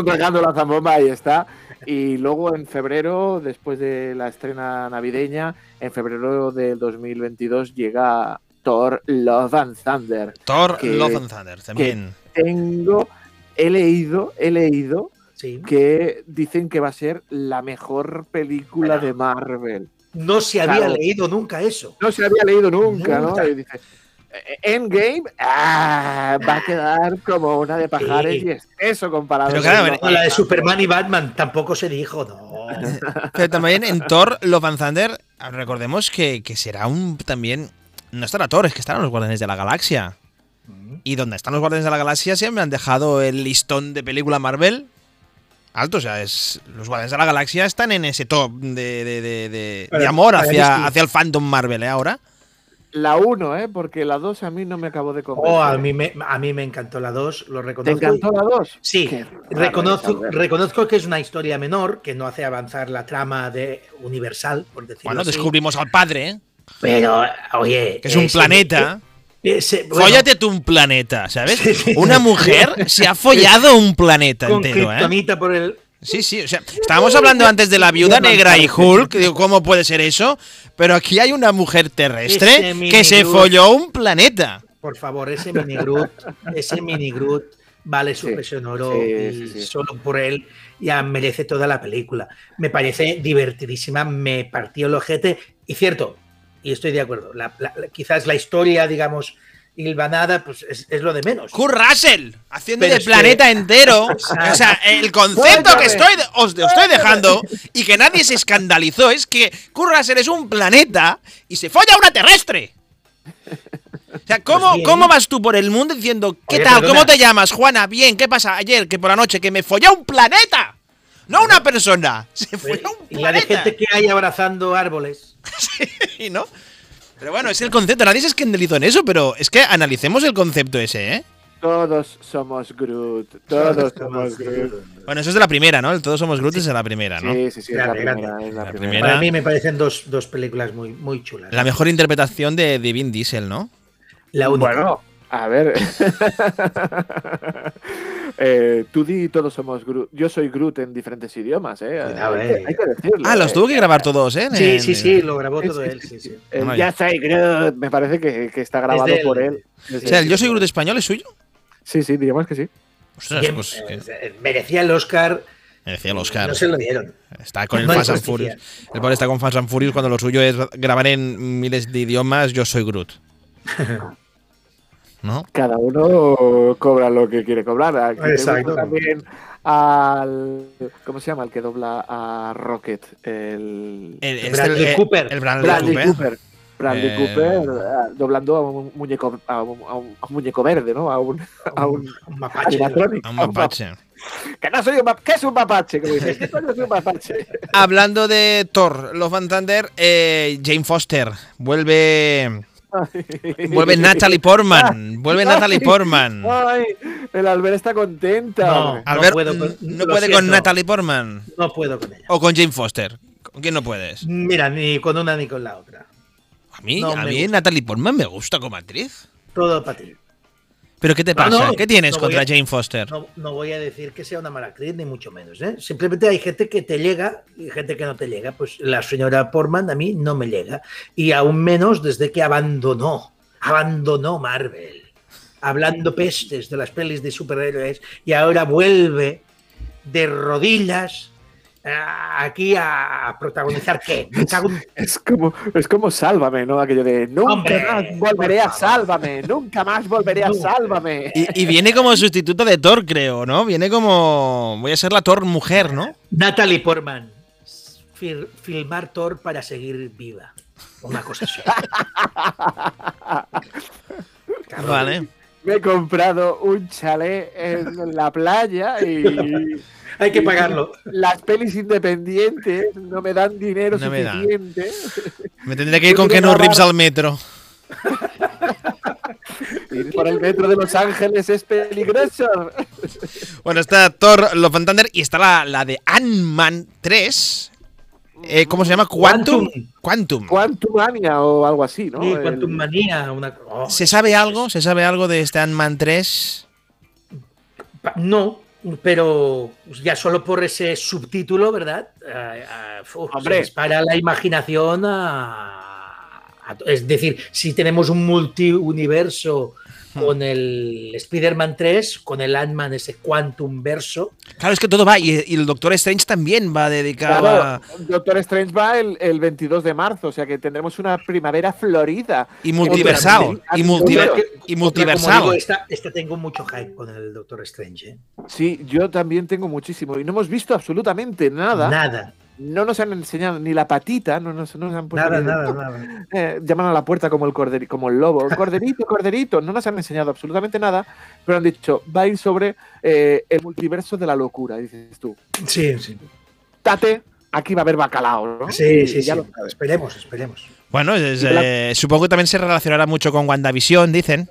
cargando la zambomba, ahí está. Y luego en febrero, después de la estrena navideña, en febrero del 2022 llega Thor Love and Thunder. Thor, que- Love and Thunder también. Tengo, he leído, he leído sí. que dicen que va a ser la mejor película Bueno. de Marvel. no se había Claro. leído nunca eso. No se había leído nunca, Nunca. ¿no? Y dice, "Eh, Endgame ah, va a quedar como una de pajares Sí. y es eso comparado Pero con claro, and la de. Superman y Batman tampoco se dijo, no. Pero también en Thor, Love and Thunder, recordemos que, que será un también. No estará Thor, es que estarán los Guardianes de la Galaxia. Y donde están los Guardianes de la Galaxia siempre han dejado el listón de película Marvel alto. O sea, es, los Guardianes de la Galaxia están en ese top de, de- de- de- amor hacia, hacia el fandom Marvel, ¿eh? Ahora. La 1, ¿eh? Porque la 2 a mí no me acabó de convencer. Oh, a mí me, a mí me encantó la 2, lo ¿Te reconozco. encantó la 2? Sí, Qué reconozco, reconozco que es una historia menor, que no hace avanzar la trama de Universal, por decirlo así. descubrimos al padre, ¿eh? Pero, oye. que es un planeta. Ese- bueno, Fóllate tú un planeta, ¿sabes? Sí, sí. Una mujer se ha follado un planeta con entero, ¿eh? por el. Sí, sí, o sea, estábamos hablando antes de la viuda negra y Hulk, digo, ¿cómo puede ser eso? Pero aquí hay una mujer terrestre que se folló un planeta. Por favor, ese mini Groot, ese mini Groot vale su Sí, peso en oro sí, y sí, sí. solo por él ya merece toda la película. Me parece divertidísima, me partió el ojete y cierto, y estoy de acuerdo, la- la- quizás la historia, digamos, hilvanada, pues es, es lo de menos. Kurt Russell, haciendo Pero de es que- planeta entero. O sea, el concepto que estoy, os os estoy dejando y que nadie se escandalizó es que Kurt Russell es un planeta y se folla a una terrestre. O sea, ¿cómo, Pues. ¿cómo vas tú por el mundo diciendo, ¿qué Oye, tal? perdona. ¿Cómo te llamas, Juana? Bien, ¿qué pasa ayer? Que por la noche, que me follé a un planeta. No una persona. Se folló a un y la de planeta. gente que hay abrazando árboles. Sí, ¿no? Pero bueno, es el concepto. Nadie se escandalizó en eso, pero es que analicemos el concepto ese, ¿eh? Todos somos Groot. Todos somos Groot. Bueno, eso es de la primera, ¿no? El Todos somos Groot es de la primera, ¿no? Sí, sí, sí, es la Grande, primera. grande. es la La primera. primera. Para mí me parecen dos, dos películas muy, muy chulas. La mejor interpretación de, de Vin Diesel, ¿no? La única. Bueno, a ver. eh, tú di todos somos Groot. Yo soy Groot en diferentes idiomas, ¿eh? Cuidado, hay, que, eh. hay que decirlo. Ah, los eh. tuvo que grabar todos, ¿eh? sí, sí, sí, lo grabó todo él. sí, Bueno, ya soy Groot. Me parece que, que está grabado por él. O sea, el Yo soy Groot español es suyo. Sí, sí, digamos que sí. Ostras, pues eh, eh, merecía el Oscar. me decía el Oscar. No se lo dieron. Está con el Fast and. Furious. El pobre está con Fast and Furious cuando lo suyo es grabar en miles de idiomas. Yo soy Groot. ¿No? Cada uno cobra lo que quiere cobrar. Aquí Exacto. también al. ¿Cómo se llama? El que dobla a Rocket. El. El, este- Bradley el- Cooper. El Bradley, Bradley Cooper. Cooper. Bradley Eh, Cooper ah, doblando a un muñeco a un, a un- a un muñeco verde, ¿no? A un, a un Un mapache. A un mapache. Que no soy un mapache. ¿Qué es un mapache? Como dices, ¿Qué coño es un mapache? Hablando de Thor, Love and Thunder, eh, Jane Foster. Vuelve. Vuelve Natalie Portman. Vuelve Natalie Portman. Ay, el Albert está contenta. No. Albert puedo con- no puede con. Natalie Portman. No puedo con ella. O con Jane Foster. ¿Con quién no puedes? Mira, ni con una ni con la otra. A mí, No a mí gusta. Natalie Portman me gusta como actriz. Todo para ti. ¿Pero qué te No, pasa? no, ¿Qué tienes no contra a- Jane Foster? No, voy a decir que sea una mala actriz, ni mucho menos. ¿eh? Simplemente hay gente que te llega y gente que no te llega. Pues la señora Portman a mí no me llega. Y aún menos desde que abandonó abandonó Marvel, hablando pestes de las pelis de superhéroes y ahora vuelve de rodillas ah, aquí a protagonizar qué. Es como, es como Sálvame, ¿no? Aquello de nunca Hombre, más volveré a. Sálvame, nunca más volveré a. Sálvame. Y, y viene como sustituto de Thor, creo, ¿no? Viene como. Voy a ser la Thor mujer, ¿no? Natalie Portman, filmar Thor para seguir viva. Una cosa así. Vale. Me he comprado un chalet en la playa y Hay que pagarlo. las pelis independientes no me dan dinero No me dan. suficiente. Me tendría que ir con Keanu grabar- Reeves al metro. Ir por el metro de Los Ángeles es peligroso. Bueno, está Thor Love and Thunder y está la, la de Ant-Man 3. Eh, ¿Cómo se llama? Quantum. Quantum. Quantumania o algo así, ¿no? Sí, El- Quantum Manía, una. oh, ¿Se sabe algo? ¿Se sabe algo de este Ant-Man 3? pa- No, pero ya solo por ese subtítulo, ¿verdad? Ah, uf, Hombre. Dispara la imaginación a, a- Es decir, si tenemos un multiuniverso con el Spider-Man 3, con el Ant-Man, ese Quantum verso. Claro, es que todo va. Y, y el Doctor Strange también va dedicado Claro, a. Doctor Strange va el, el 22 de marzo, o sea que tendremos una primavera florida. Y multiversal. Otra- Y, multiver- y digo, esta, esta tengo mucho hype con el Doctor Strange. ¿eh? Sí, yo también tengo muchísimo. Y no hemos visto absolutamente nada. Nada, No nos han enseñado ni la patita, no nos, no nos han puesto nada, ni- nada, nada. Eh, llaman a la puerta como el corderi- como el lobo. Corderito, corderito. No nos han enseñado absolutamente nada, pero han dicho, va a ir sobre eh, el multiverso de la locura, dices tú. Sí, sí. Tate, aquí va a haber bacalao, ¿no? Sí, sí, ya sí. lo. Esperemos, esperemos. Bueno, es, Y la- eh, supongo que también se relacionará mucho con WandaVision, dicen.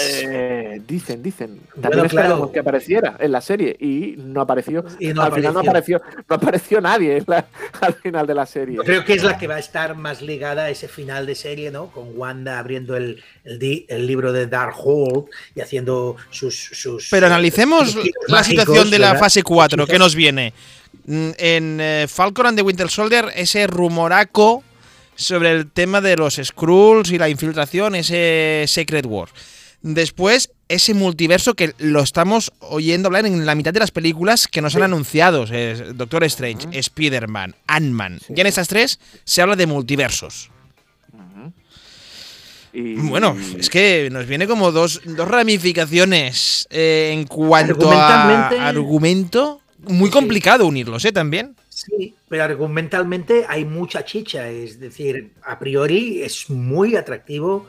Eh, dicen, dicen. Bueno, También esperábamos claro. que apareciera en la serie y no apareció. Y no al final no apareció, no apareció nadie la- al final de la serie. Yo creo que es la que va a estar más ligada a ese final de serie, ¿no? Con Wanda abriendo el, el, di- el libro de Darkhold y haciendo sus. sus Pero analicemos sus giros la mágicos, situación de la ¿verdad? fase 4 Sí, que nos viene. Mm, En eh, Falcon and the Winter Soldier, ese rumoraco sobre el tema de los Skrulls y la infiltración, ese Secret War. Después, ese multiverso que lo estamos oyendo hablar en la mitad de las películas que nos han anunciado. Doctor Strange, Spider-Man, Ant-Man. Sí. Ya en estas tres se habla de multiversos. Y- Bueno, es que nos viene como dos, dos ramificaciones eh, en cuanto a argumento. Muy Sí. complicado unirlos, ¿eh? También. Sí, pero argumentalmente hay mucha chicha. Es decir, a priori es muy atractivo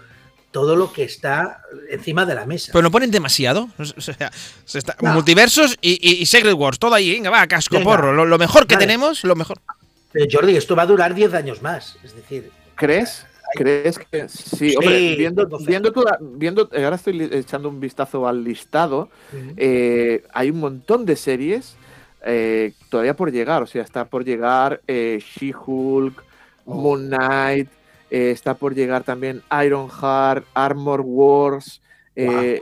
todo lo que está encima de la mesa. Pero no ponen demasiado. O sea, se está- No. multiversos y, y- y Secret Wars, todo ahí, venga, va, casco Venga. porro. Lo, lo mejor que Vale. tenemos, lo mejor. Pero Jordi, esto va a durar 10 años más. Es decir, ¿Crees? ¿Crees que sí? Sí, Hombre, viendo, viendo, toda- viendo, eh, ahora estoy echando un vistazo al listado. eh, hay un montón de series eh, todavía por llegar. O sea, está por llegar eh, She-Hulk, Oh. Moon Knight, eh, está por llegar también Ironheart, Armor Wars, eh,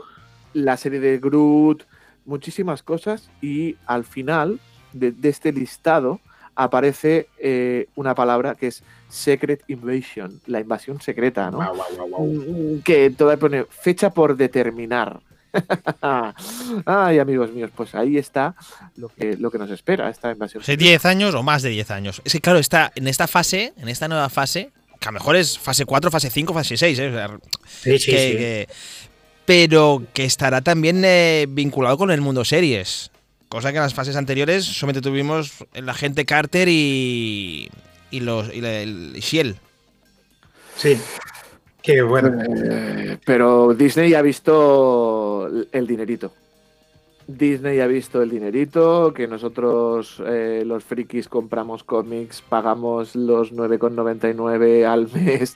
la serie de Groot, muchísimas cosas. Y al final de, de este listado aparece eh, una palabra que es Secret Invasion, la invasión secreta, ¿no? Mm, que todavía pone fecha por determinar. Ay, amigos míos, pues ahí está lo que, lo que nos espera, esta invasión. Hace 10 años o más de 10 años. Es que, claro, está en esta fase, en esta nueva fase, que a lo mejor es fase 4, fase 5, fase 6, ¿eh? O sea, Sí, sí, que- sí. que- pero que estará también eh, vinculado con el mundo series. Cosa que en las fases anteriores solamente tuvimos el agente Carter y, y los y la- el Shield. Sí. Que bueno. Eh, pero Disney ha visto el dinerito. Disney ha visto el dinerito, que nosotros eh, los frikis compramos cómics, pagamos los 9,99 al mes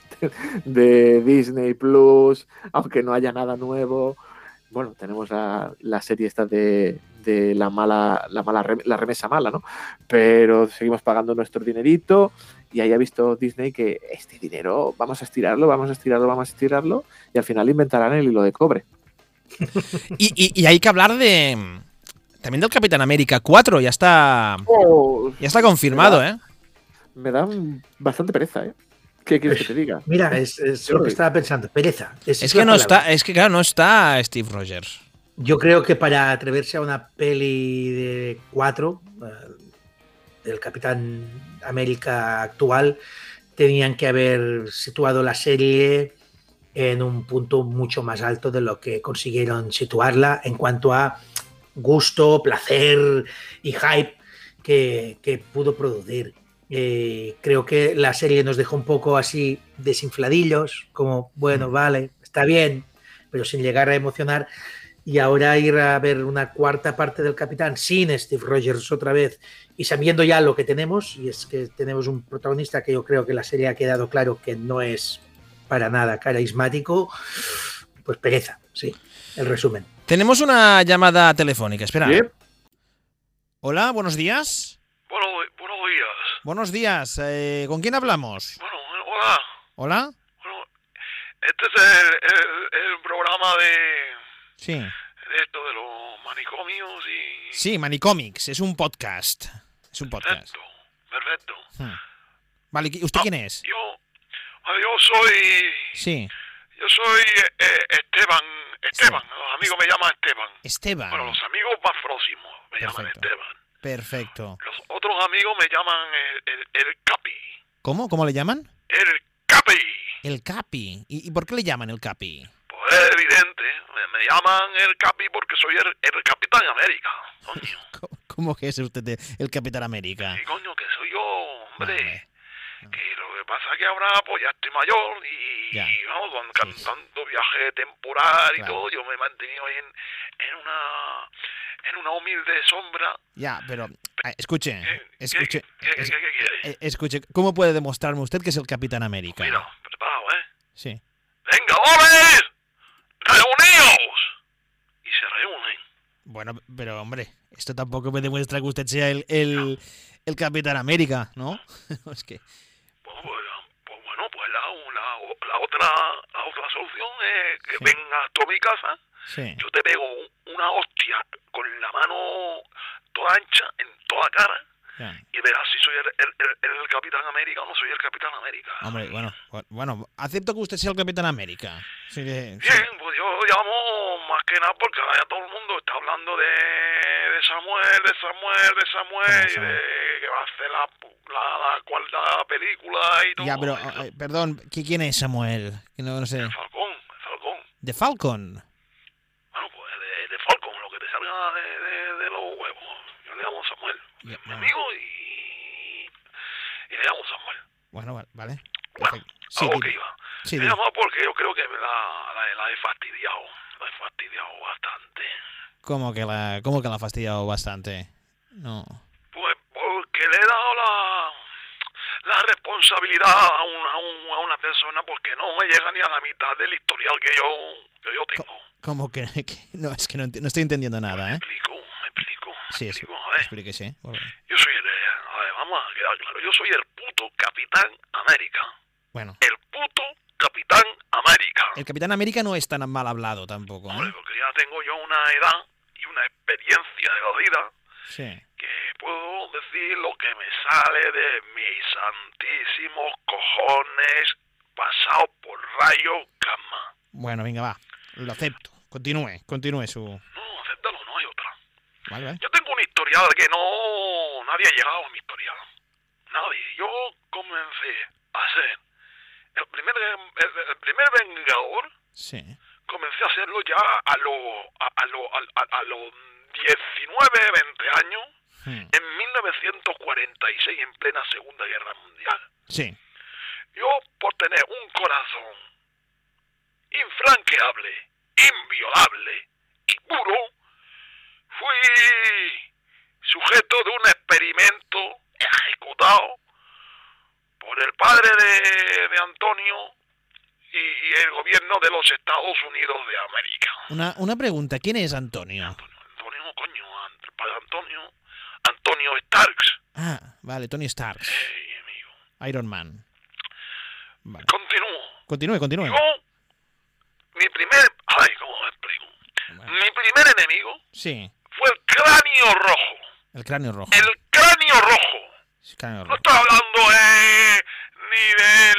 de Disney Plus, aunque no haya nada nuevo. Bueno, tenemos la, serie esta de, la mala, la mala la remesa mala, ¿no? Pero seguimos pagando nuestro dinerito y ahí ha visto Disney que este dinero vamos a estirarlo, vamos a estirarlo, vamos a estirarlo y al final inventarán el hilo de cobre. Y, y- y hay que hablar de. También del Capitán América 4, ya está. Ya está confirmado, ¿eh? Me da bastante pereza, ¿eh? ¿Qué quieres que te diga? Mira, es, es lo que estaba pensando. Pereza. Es que no palabra. está, es que claro, no está Steve Rogers. Yo creo que para atreverse a una peli de cuatro eh, del Capitán América actual, tenían que haber situado la serie en un punto mucho más alto de lo que consiguieron situarla en cuanto a gusto, placer y hype que, que pudo producir. Eh, creo que la serie nos dejó un poco así desinfladillos, como, bueno, vale, está bien, pero sin llegar a emocionar. Y ahora ir a ver una cuarta parte del Capitán sin Steve Rogers otra vez y sabiendo ya lo que tenemos, y es que tenemos un protagonista que yo creo que la serie ha quedado claro que no es para nada carismático, pues pereza, sí, el resumen. Tenemos una llamada telefónica, espera. ¿Sí? Hola, buenos días. Bueno, buenos días. Buenos días, eh, ¿con quién hablamos? Bueno, hola. Hola. Bueno, este es el, el- el programa de, Sí. de esto de los manicomios y... Sí, Manicomics, es un podcast. Es un podcast. Perfecto, perfecto. Hmm. Vale, ¿y ¿usted quién es? Yo, yo soy... Sí, Yo soy eh, Esteban. Esteban, los amigos me llaman Esteban. Esteban. Bueno, los amigos más próximos me llaman. Esteban. Perfecto. Los otros amigos me llaman el, el, el Capi. ¿Cómo? ¿Cómo le llaman? El Capi. El Capi. ¿Y, y por qué le llaman el Capi? Pues es evidente, me, me llaman el Capi porque soy el, el Capitán América. Coño. ¿Cómo, que es usted el- Capitán América? Y coño, que soy yo, hombre. Vale. Que lo que pasa es que ahora pues ya estoy mayor y, Ya. y, vamos, con, tanto viaje temporal y Claro. todo, yo me he mantenido ahí en, en una en una humilde sombra. Ya, pero escuche, ¿Qué, escuche, qué, qué- qué- eh, escuche, ¿cómo puede demostrarme usted que es el Capitán América? Mira, preparado, ¿eh? Sí. ¡Venga, hombres! ¡Reunidos! Y se reúnen. Bueno, pero hombre, esto tampoco me demuestra que usted sea el, el, el Capitán América, ¿no? es que, Pues, pues, pues bueno, pues la, la, la otra la otra solución es que Sí. vengas tú a mi casa sí. yo te pego un- una hostia con la mano toda ancha en toda cara y verás si soy el, el- el- el Capitán América o no soy el Capitán América. Hombre, bueno, bu- bueno, acepto que usted sea el Capitán América. Sí. Bien, pues yo llamo más que nada porque ahora ya todo el mundo está hablando de Samuel, de Samuel, de Samuel, y Samuel? de que va a hacer la, la, la cuarta película y todo. Ya, pero, eh, perdón, ¿qui- ¿quién es Samuel? Que no, no sé. El Falcón, el Falcón. De Falcon. Bueno, pues de, de Falcon, lo que te salga de, de, de los huevos. Yo le llamo Samuel, Ya, mi amigo, y, y le llamo Samuel. bueno, va- vale. Bueno, perfecto. Sí, a lo di- que iba. sí, he llamado porque yo creo que me la, la, la he fastidiado. La he fastidiado bastante. ¿Cómo que la, cómo que la ha fastidiado bastante? No. Pues porque le he dado la, la responsabilidad a, un, a, un- a una persona porque no me llega ni a la mitad del historial que yo, que yo tengo. ¿Cómo que, que- no, es que no, estoy entendiendo nada, ¿Me ¿eh? explico? ¿Me explico? ¿Me Sí, es-? A ver. explíquese. Yo soy el. a ver, vamos a quedar claro. Yo soy el puto Capitán América. Bueno, El puto Capitán América. el Capitán América no es tan mal hablado tampoco, Hombre, ¿eh? porque ya tengo yo una edad una experiencia de la vida Sí. que puedo decir lo que me sale de mis santísimos cojones pasado por rayo gamma. Bueno, venga, va. Lo acepto. Continúe, continúe su... No, acéptalo, no hay otra. Vale, vale. Yo tengo un historial que no... Nadie ha llegado a mi historial. Nadie. Yo comencé a ser el primer, el, el primer vengador. Sí. Comencé a hacerlo ya a los a, a lo- a, a- los 19, 20 años. Hmm. En 1946, en plena Segunda Guerra Mundial. Sí. Yo, por tener un corazón infranqueable, inviolable y puro, fui sujeto de un experimento ejecutado por el padre de, de Antonio y, y el gobierno de los Estados Unidos de América. Una, una pregunta, ¿quién es Antonio? Antonio, Antonio, coño, padre Antonio, Antonio Starks. Ah, vale, Tony Stark. Ey, amigo. Iron Man. Vale. Continúo. Continúe, continúe. Yo, mi primer, ay, ¿cómo me explico? Mi primer enemigo Sí, fue el cráneo rojo. el cráneo rojo. El cráneo rojo. Cráneo No estoy hablando de, ni de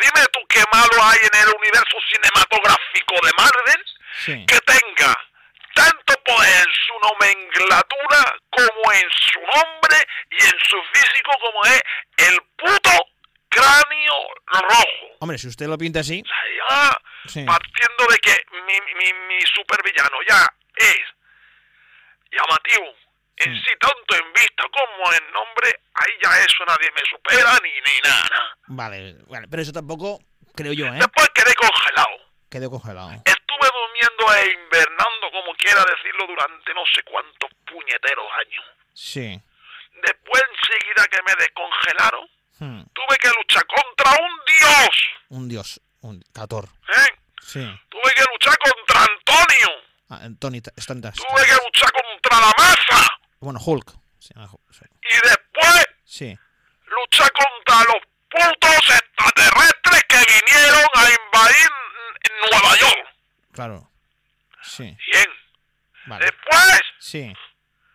dime tú qué malo hay en el universo cinematográfico de Marvel Sí. que tenga tanto poder en su nomenclatura como en su nombre y en su físico como es el puto cráneo rojo. Hombre, si usted lo pinta así. O sea, ya Sí. partiendo de que mi, mi, mi supervillano ya es llamativo en Sí. sí, tanto en vista como en nombre, ahí ya eso nadie me supera ni, ni nada. Vale, vale, pero eso tampoco creo yo, ¿eh? Después quedé congelado. Quedó congelado. Estuve durmiendo e invernando, como quiera decirlo, durante no sé cuántos puñeteros años. Sí. Después, enseguida que me descongelaron, Hmm, tuve que luchar contra un dios. Un dios, un Cator. ¿eh? Sí. Tuve que luchar contra Antonio. Ah, Tony Stantas. Tuve que luchar contra la masa. Bueno, Hulk. Se llama Hulk, sí. Y después Sí. luchar contra los putos extraterrestres vinieron a invadir Nueva York. Claro. Sí. Bien. Vale. Después Sí.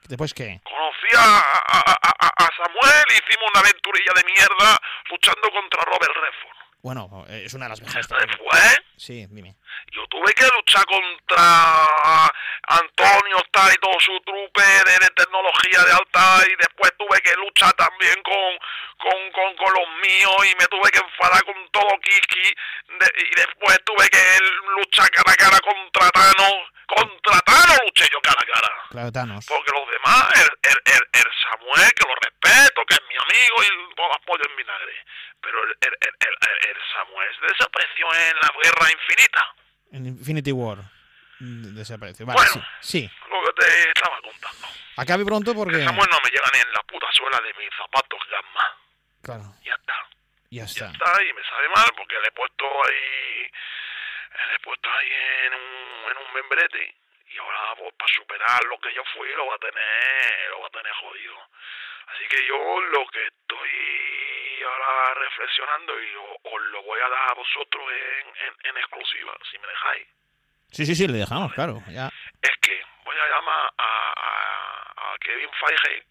¿Después qué? conocí a, a- a- a Samuel hicimos una aventurilla de mierda luchando contra Robert Redford. Bueno, eh, es una de las mejores. Después Sí, dime. yo tuve que luchar contra Antonio está y todo su trupe de, de tecnología de alta y después tuve que luchar también con, con, con, con los míos y me tuve que enfadar con todo Kiki de- y después tuve que luchar cara a cara contra Thanos. Contra Thanos luché yo cara a cara. Claro, Thanos. Porque los demás, el, el, el, el Samuel, que lo respeto, que es mi amigo y todo apoyo en vinagre. Pero el, el, el, el- el Samuel se desapareció en la guerra infinita. En Infinity War. mm, Desapareció. Vale, Bueno. sí. Sí. Lo que te estaba contando. Acabe pronto porque. Samuel no me llega ni en la puta suela de mis zapatos gamma. Claro, Ya está. ya Ya está. está. Y me sabe mal porque le he puesto ahí. Le he puesto ahí en un, en un membrete. Y ahora, pues, para superar lo que yo fui, lo va a tener, lo va a tener jodido. Así que yo lo que estoy ahora reflexionando y os lo voy a dar a vosotros en, en, en exclusiva, si me dejáis, Sí, sí, sí, le dejamos, claro. Ya. es que voy a llamar a, a, a Kevin Feige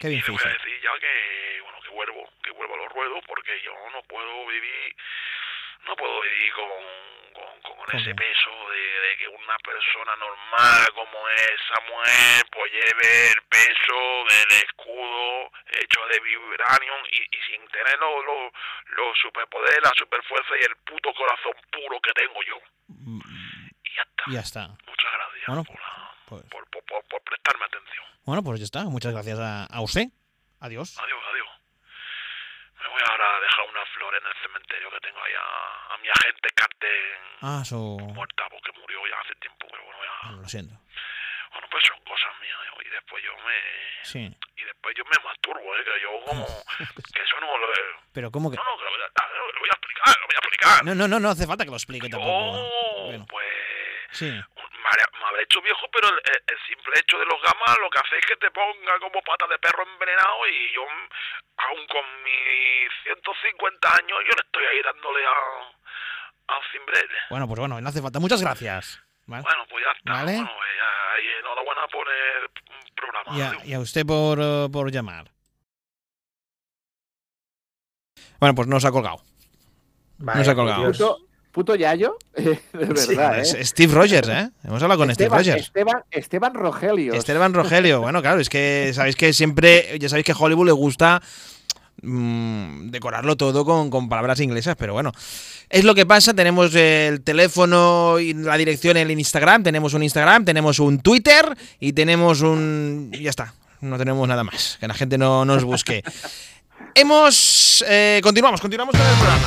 bien y le voy a decir ya que bueno que vuelvo que vuelvo a los ruedos porque yo no puedo vivir no puedo vivir con, con, con ese peso de, de que una persona normal como es Samuel pues lleve el peso del escudo hecho de vibranium y, y sin tener los los los superpoderes la superfuerza y el puto corazón puro que tengo yo Mm, y ya está Ya está. muchas gracias Bueno, por, la- Pues, por, por- por prestarme atención bueno, pues ya está. Muchas gracias a, a usted. Adiós. Adiós, adiós. Me voy ahora a dejar una flor en el cementerio que tengo ahí a, a mi agente Carter Ah, su. muerta porque murió ya hace tiempo, pero bueno, Ah, ya. lo siento. Bueno, pues son cosas mías ¿eh? y después yo me Sí. y después yo me masturbo, ¿eh? que yo como que eso no lo Pero ¿cómo que.? no, no, que lo voy a, explicar, lo voy a explicar. No, no, no, no hace falta que lo explique tampoco. Yo, Bueno, pues sí. me habré, me habré hecho viejo, pero el, simple hecho de los gamas lo que hace es que te ponga como pata de perro envenenado y yo, aún con mis 150 años, yo le estoy ahí dándole a, al cimbrete. Bueno, pues bueno, no hace falta. Muchas gracias. ¿Vale? Bueno, pues ya está. Vale. Bueno, pues ya, y enhorabuena por el programa. Y a, y a usted por, eh, por llamar. Bueno, pues nos ha colgado. Vaya, Nos ha por colgado. Puto, Yayo, de verdad, ¿eh? Steve Rogers, ¿eh? Hemos hablado con Steve Rogers. Esteban, Esteban Rogelio. Esteban Rogelio, bueno, claro, es que sabéis que siempre, ya sabéis que a Hollywood le gusta mm, decorarlo todo con, con palabras inglesas, pero bueno, es lo que pasa, tenemos el teléfono y la dirección en el Instagram, tenemos un Instagram, tenemos un Twitter y tenemos un... y ya está, no tenemos nada más, que la gente no nos busque. Hemos... eh, continuamos, continuamos con el programa.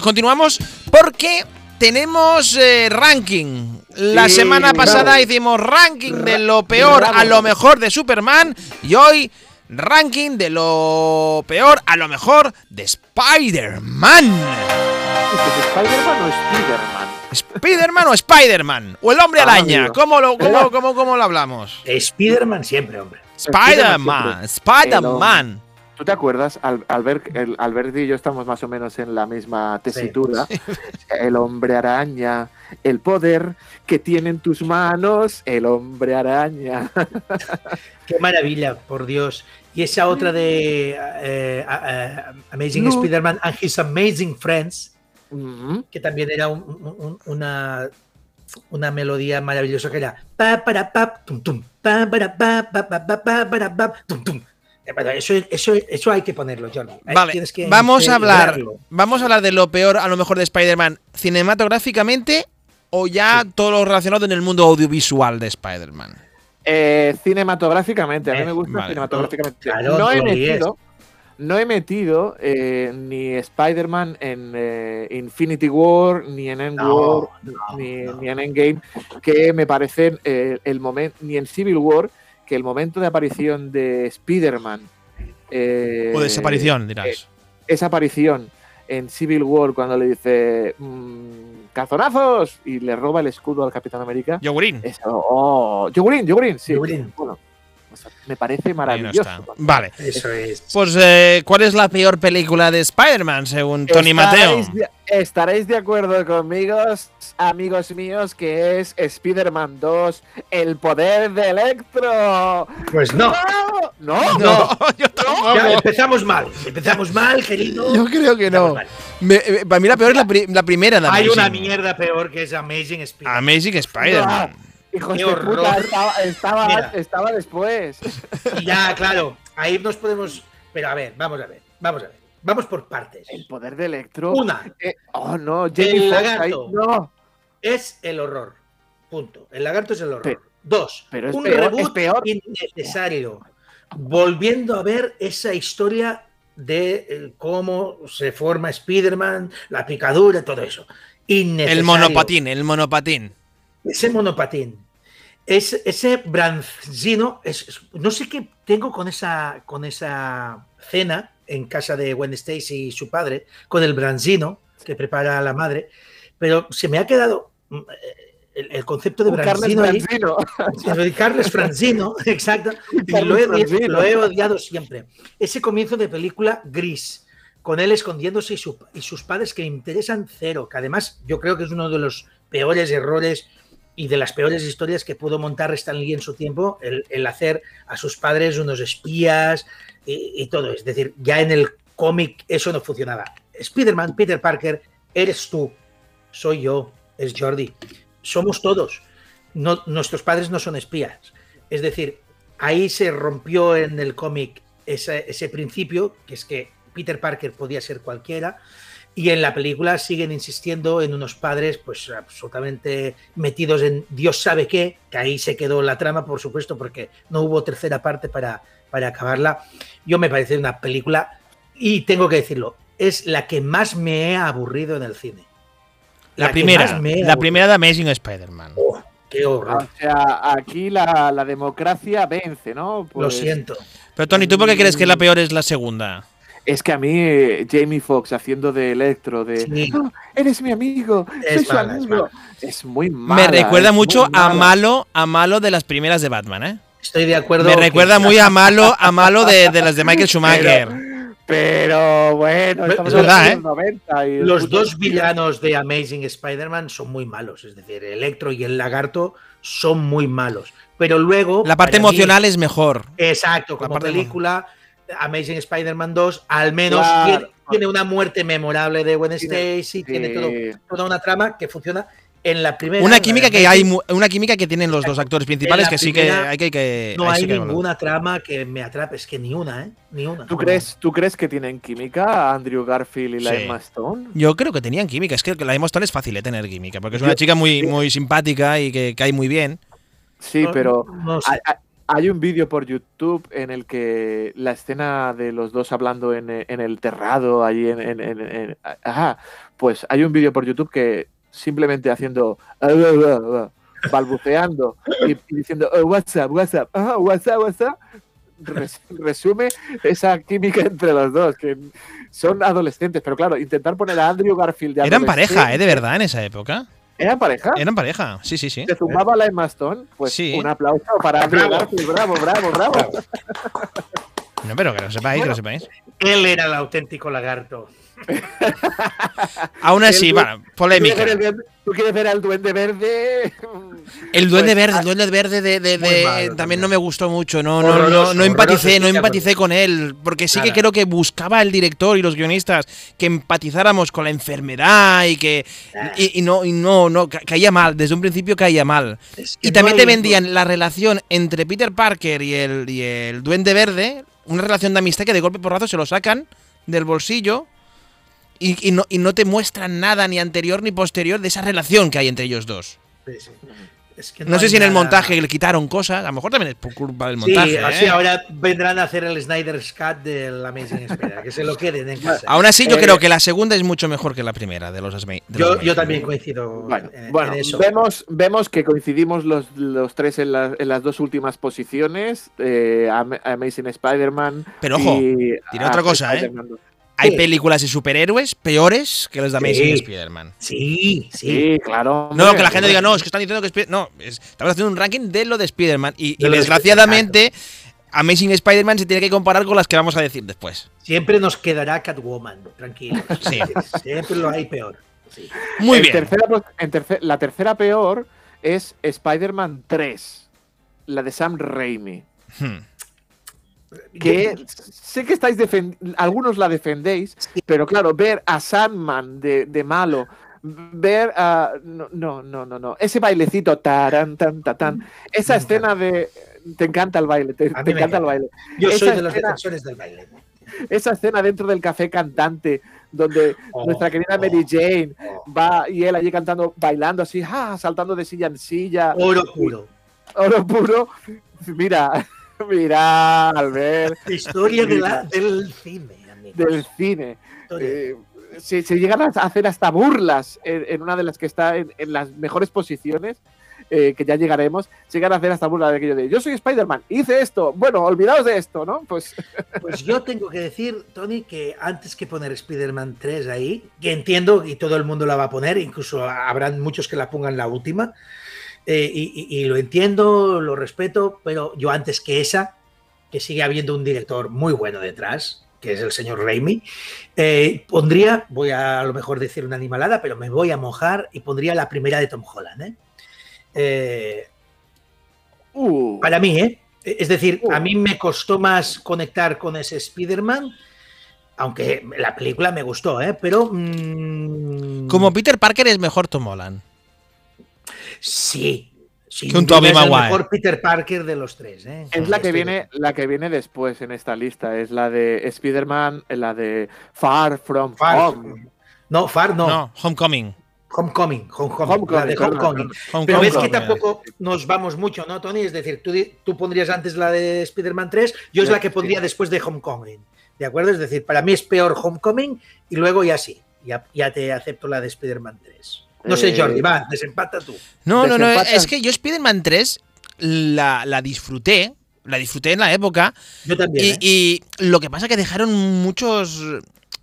Continuamos porque tenemos eh, ranking. La Sí, semana pasada bravo. hicimos ranking de lo peor bravo. a lo mejor de Superman y hoy ranking de lo peor a lo mejor de Spider-Man. ¿Es Spider-Man o Spider-Man? Spider-Man o Spider-Man o el hombre Ah, araña. ¿cómo lo, cómo, cómo, cómo lo hablamos? Spider-Man siempre, hombre. Spider-Man, Spider-Man. Tú ¿Tú te acuerdas? Al- Albert, el, Albert y yo estamos más o menos en la misma tesitura. El hombre araña, el poder que tiene en tus manos, el hombre araña. Qué maravilla, por Dios. Y esa otra de eh, a- Amazing No. Spider-Man and His Amazing Friends, Ujú. que también era un- un- una, una melodía maravillosa que era pa para pa tum tum pa para pa pa pa pa pa para pa tum tum. Eh, bueno, Eso, eso, eso hay que ponerlo, Jordi. Vale, tienes que vamos a hablar. integrarlo. Vamos a hablar de lo peor, a lo mejor, de Spider-Man cinematográficamente o ya todo lo relacionado en el mundo audiovisual de Spider-Man. Eh, cinematográficamente, a mí Eh, me gusta vale. cinematográficamente. Claro, no he metido, no he metido eh, ni Spider-Man en eh, Infinity War, ni en Endgame, No, no, ni, no. ni en Endgame, que me parecen eh, el momento, ni en Civil War, que el momento de aparición de Spider-Man. eh, O desaparición, dirás. esa aparición en Civil War cuando le dice mm, ¡Cazonazos! y le roba el escudo al Capitán América. Yogurín. Eso, oh, Yogurín, Yogurín, sí. Yogurín. Bueno, o sea, me parece Ahí no maravilloso. está. Vale. Eso es. Pues, eh, ¿cuál es la peor película de Spider-Man, según Tony Mateo? Estaréis de- Estaréis de acuerdo conmigo, amigos míos, que es Spider-Man 2, el poder de Electro. Pues no. ¿No? No, yo. Ya empezamos mal. Empezamos mal, querido. Yo creo que no. Empezamos eh, para mí la peor es la, pri- la primera de Hay una mierda peor que es Amazing Spider-Man. Amazing Spider-Man. Hijos Qué de horror. puta, estaba, estaba, estaba después. Y ya, claro, ahí nos podemos. Pero a ver, vamos a ver, vamos a ver. Vamos por partes. El poder de Electro. Una Eh, oh, no, Jamie El lagarto. ahí, No, es el horror. Punto. El lagarto es el horror. Dos, pero es un peor, reboot es peor. innecesario. Volviendo a ver esa historia de eh, cómo se forma Spider-Man, la picadura, todo eso. Innecesario. El monopatín, el monopatín. Ese monopatín, es, ese branzino, es, es- no sé qué tengo con esa, con esa cena en casa de Gwen Stacy y su padre, con el branzino que prepara la madre, pero se me ha quedado mm, eh, el, el concepto de un Carles branzino ahí, Branzino. Carles Franzino, exacto, y lo he, lo he odiado siempre. Ese comienzo de película gris, con él escondiéndose y, su- y sus padres que me interesan cero, que además yo creo que es uno de los peores errores y de las peores historias que pudo montar Stan Lee en su tiempo, el, hacer a sus padres unos espías y, todo. Es decir, ya en el cómic eso no funcionaba. Spider-Man, Peter Parker, eres tú, soy yo, es Jordi, somos todos. No, nuestros padres no son espías. Es decir, ahí se rompió en el cómic ese principio, que es que Peter Parker podía ser cualquiera, y en la película siguen insistiendo en unos padres pues absolutamente metidos en Dios sabe qué, que ahí se quedó la trama, por supuesto, porque no hubo tercera parte para, para acabarla. Yo me parece una película, y tengo que decirlo, es la que más me he aburrido en el cine. La, primera, la primera de Amazing Spider-Man. Oh, qué horror. O sea, aquí la, la democracia vence, ¿no? Lo Pues, siento. Pero Tony, ¿tú por qué crees que la peor es la segunda? Es que a mí eh, Jamie Foxx haciendo de Electro, de Sí. "Ah, eres mi amigo, Es soy su mala, es amigo", mala. es muy mala. Me recuerda mucho a malo, a malo de las primeras de Batman, ¿eh? Estoy de acuerdo. Me que- recuerda muy a malo, a malo de, de las de Michael Schumacher. Pero bueno, estamos Es verdad, en ¿eh? los 90 y el Los puto- dos villanos de Amazing Spider-Man son muy malos. Es decir, Electro y el lagarto son muy malos. Pero luego. La parte mí- emocional es mejor. Exacto, La como parte película, Amazing Spider-Man 2, al menos Claro. tiene, tiene una muerte memorable de Gwen Tiene- Stacy, tiene todo- toda una trama que funciona en la primera. Una química la que hay, una química que tienen los dos actores principales la que sí que hay que, que No hay sí que hablo. ninguna trama que me atrape, es que ni una, ¿eh? Ni una. ¿Tú crees, ¿Tú crees que tienen química Andrew Garfield y la Sí. Emma Stone? Yo creo que tenían química. Es que la Emma Stone es fácil de tener química, porque es una Yo- chica muy, sí. muy simpática y que cae muy bien. Sí, pero no sé. Hay un vídeo por YouTube en el que la escena de los dos hablando en, en el terrado, ahí en, en- en- en- Ajá, pues hay un vídeo por YouTube que simplemente haciendo... balbuceando y, diciendo "Oh, WhatsApp, WhatsApp, ah, WhatsApp, WhatsApp, res- resume esa química entre los dos, que son adolescentes, pero claro, intentar poner a Andrew Garfield de Eran pareja, ¿eh? De verdad, en esa época. ¿Eran pareja? Eran pareja, sí, sí, sí. se zumbaba la Emma Stone, pues Sí. un aplauso para Andrew. Garfield, bravo, bravo, bravo. No, pero que lo sepáis, que lo sepáis. Él era el auténtico lagarto. Aún así, El- bueno, ¿Tú polémica. quieres, ver, tú quieres ver al duende verde? El duende Pues, verde, el duende verde de, de- Muy de- malo también también. no me gustó mucho, no, no, no, no empaticé, no empaticé con él, porque sí que creo que buscaba el director y los guionistas que empatizáramos con la enfermedad y que Ah. y, y no y no no ca- caía mal, desde un principio caía mal. Es que Y no también te vendían la relación entre Peter Parker y el, y el Duende Verde, una relación de amistad que de golpe porrazo se lo sacan del bolsillo y, y no, y no te muestran nada ni anterior ni posterior de esa relación que hay entre ellos dos. Sí, sí. Es que No, sé si en el montaje le quitaron cosas, a lo mejor también es por culpa del Sí, montaje. así ¿eh? ahora vendrán a hacer el Snyder's Cut del Amazing Spider, que se lo queden en casa. Aún así, yo Eh, creo que la segunda es mucho mejor que la primera de los, de los Yo, también coincido Bueno, en, bueno en eso. vemos, vemos que coincidimos los, los tres en, la- en las dos últimas posiciones. eh, Am- Amazing Spider-Man. Pero ojo, y diré otra cosa, ¿eh? Hay Sí. películas de superhéroes peores que los de Amazing Sí. Spider-Man. Sí, sí. Sí, claro. No, hombre, que la gente hombre. diga, no, es que están diciendo que Spider- No, es- estamos haciendo un ranking de lo de Spider-Man. Y, de desgraciadamente, Amazing Spider-Man se tiene que comparar con las que vamos a decir después. Siempre nos quedará Catwoman, tranquilo. Sí. Siempre lo hay peor. Sí. Muy En bien. tercera pos- en terce- la tercera peor es Spider-Man 3, la de Sam Raimi. Hmm. Que sé que estáis algunos la defendéis, pero claro, ver a Sandman de, de malo, ver a. No, no, no, no, no. Ese bailecito, taran, tan, ta, tan. Esa escena de. Te encanta el baile, te, encanta el baile. Yo soy de los defensores del baile. Esa escena dentro del café cantante, donde Oh, nuestra querida oh, Mary Jane oh. va y él allí cantando, bailando así, ¡ah! saltando de silla en silla, Oro puro. oro puro. Mira, mira, Albert, Historia de la- del cine, del cine. Eh, se, se llegan a hacer hasta burlas en, en una de las que está en, en las mejores posiciones, eh, que ya llegaremos, se llegan a hacer hasta burlas de aquello de yo soy Spider-Man, hice esto, bueno, olvidaos de esto, ¿no? Pues Pues yo tengo que decir, Tony, que antes que poner Spider-Man 3 ahí, que entiendo y todo el mundo la va a poner, incluso habrán muchos que la pongan la última, eh, y, y- y lo entiendo, lo respeto, pero yo antes que esa, que sigue habiendo un director muy bueno detrás, que es el señor Raimi, eh, pondría, voy a a lo mejor decir una animalada, pero me voy a mojar y pondría la primera de Tom Holland. ¿eh? Eh, uh, para mí, ¿eh? Es decir, Uh. a mí me costó más conectar con ese Spider-Man, aunque la película me gustó, ¿eh? Pero. mm, Como Peter Parker es mejor Tom Holland. Sí. Sin Que un es el mejor Peter Parker de los tres, ¿eh? Es la que Estoy- viene, la que viene después en esta lista, es la de Spider-Man, la de Far From Far- Home. No, Far no. No, Homecoming. Homecoming, Homecoming, Homecoming, la de Homecoming. Homecoming. Pero ves que tampoco nos vamos mucho, ¿no, Tony? Es decir, tú, tú pondrías antes la de Spider-Man 3, yo es la que Sí. pondría después de Homecoming. ¿De acuerdo? Es decir, para mí es peor Homecoming y luego ya sí, ya, ya te acepto la de Spider-Man 3. No sé, Eh, Jordi, va, desempata tú. No, no, no, es que yo Spider-Man 3 la, la disfruté, la disfruté en la época Yo también. y, ¿eh? y lo que pasa es que dejaron muchos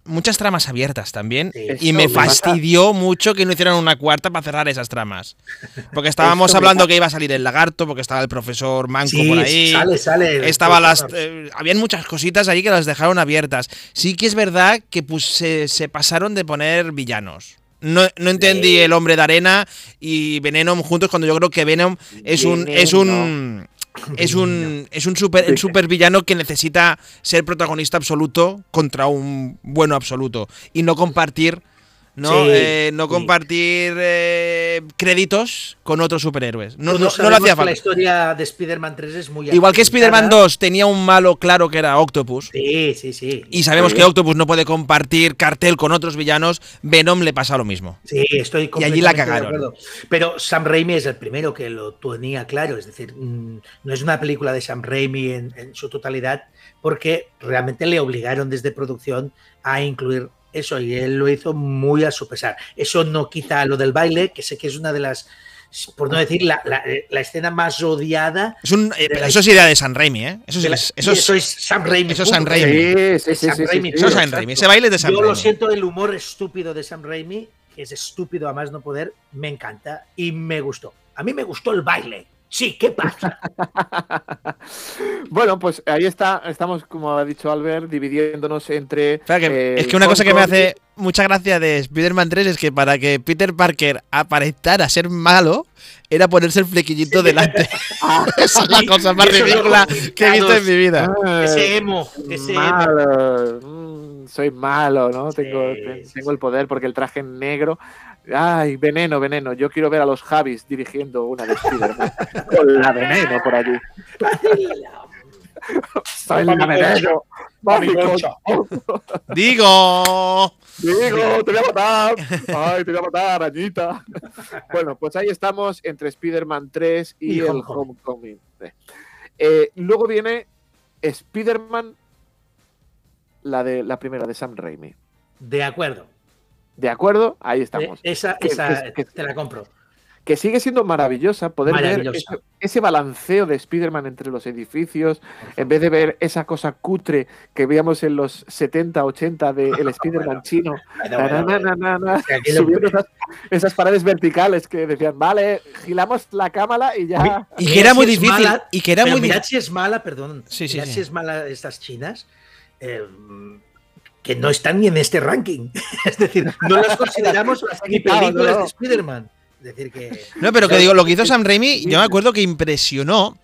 muchas tramas abiertas también Sí. y me pasa- fastidió mucho que no hicieran una cuarta para cerrar esas tramas. Porque estábamos hablando que iba a salir el lagarto, porque estaba el profesor Manco Sí, por ahí. sale, sale. Estaba las. Eh, habían muchas cositas ahí que las dejaron abiertas. Sí que es verdad que pues, se, se pasaron de poner villanos. No, no entendí Sí. el hombre de arena y Venom juntos cuando yo creo que Venom es un. Es un. Es un, es un super, super villano que necesita ser protagonista absoluto contra un bueno absoluto y no compartir no, Sí, Eh, no sí. compartir eh, créditos con otros superhéroes. No, no- no lo hacía que La falta. historia de Spider-Man 3 es muy Igual que. Spider-Man 2 tenía un malo claro que era Octopus. Sí, sí, sí. Y sabemos Sí. que Octopus no puede compartir cartel con otros villanos. Venom le pasa lo mismo. Sí, estoy Y allí la completamente de cagaron. acuerdo. Pero Sam Raimi es el primero que lo tenía claro. Es decir, mm, no es una película de Sam Raimi en, en su totalidad, porque realmente le obligaron desde producción a incluir eso y él lo hizo muy a su pesar. Eso no quita lo del baile, que sé que es una de las, por no decir, la, la- la escena más odiada. Es un, eh, pero eso es idea de San Raimi, ¿eh? Eso, de la- es, eso, es, eso es Sam Raimi. eso es Sam. Raimi. Sí, sí, sí, Sam sí, sí, Raimi, sí. eso es San exacto. Raimi. Ese baile es de San Yo Raimi. lo siento, el humor estúpido de Sam Raimi, que es estúpido a más no poder, me encanta y me gustó. A mí me gustó el baile, Sí, ¿qué pasa? bueno, pues ahí está, estamos, como ha dicho Albert, dividiéndonos entre. Que- eh, es que una cosa que me hace mucha gracia de Spider-Man 3 es que para que Peter Parker aparentara ser malo, era ponerse el flequillito delante. Esa es la cosa más ridícula que he visto en mi vida. Ese emo, ese emo. malo. mm, soy malo, ¿no? tengo, Sí, te- sí, tengo el poder porque el traje negro. Ay, veneno, veneno. Yo quiero ver a los Javis dirigiendo una de Spider-Man. Con la veneno por allí. Soy la veneno. Digo. Digo, te voy a matar. Ay, te voy a matar, arañita. Bueno, pues ahí estamos entre Spider-Man 3 y, Y el Homecoming. Homecoming. Eh, luego viene Spider-Man, la de la primera de Sam Raimi. De acuerdo. ¿De acuerdo? Ahí Eh, estamos. Esa, Que- esa que- que- te la compro. Que sigue siendo maravillosa poder ver ese, ese balanceo de Spider-Man entre los edificios, en vez de ver esa cosa cutre que veíamos en los 70, 80 del el Spider-Man chino. Bueno, Na, bueno, na, na, na, na, sea, aquello- subiendo esas, esas paredes verticales que decían, vale, gilamos la cámara y ya. Y que era muy difícil. Y que era muy difícil. si es mala, perdón. Sí, sí, mirad sí. si es mala estas chinas, eh, que no están ni en este ranking. es decir, no las consideramos ni películas no. de Spider-Man. Es decir, que. No, pero que digo, lo que hizo Sam Raimi, yo me acuerdo que impresionó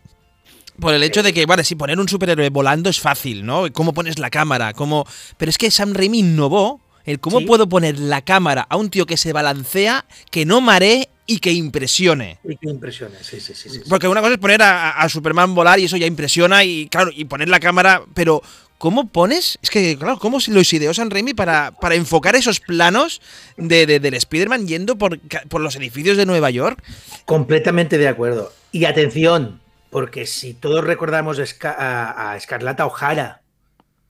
por el hecho de que, vale, sí, poner un superhéroe volando es fácil, ¿no? Cómo pones la cámara, cómo... Pero es que Sam Raimi innovó el cómo Sí. puedo poner la cámara a un tío que se balancea, que no maree y que impresione. Y que impresiona, sí, sí, sí. sí, sí. Porque una cosa es poner a, a Superman volar y eso ya impresiona y, claro, y poner la cámara, pero ¿cómo pones? Es que, claro, ¿cómo lo ideó Sam Raimi para, para enfocar esos planos de, de- del Spider-Man yendo por, por los edificios de Nueva York? Completamente de acuerdo. Y atención, porque si todos recordamos a, a- Escarlata O'Hara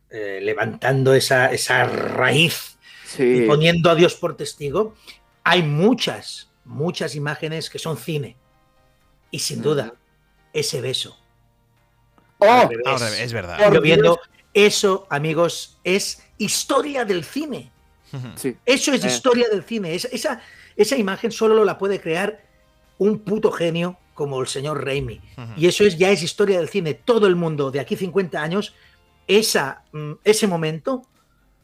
eh, levantando esa, esa raíz y poniendo a Dios por testigo, hay muchas, muchas imágenes que son cine. Y sin duda, ese beso. ¡Oh! Al revés. Ahora, es verdad. Por Yo viendo Dios. Eso, amigos, es historia del cine. Sí. Eso es Eh. historia del cine. Esa, esa, esa imagen solo la puede crear un puto genio como el señor Raimi. Y eso es, ya es historia del cine. Todo el mundo de aquí 50 años, esa, mm, ese momento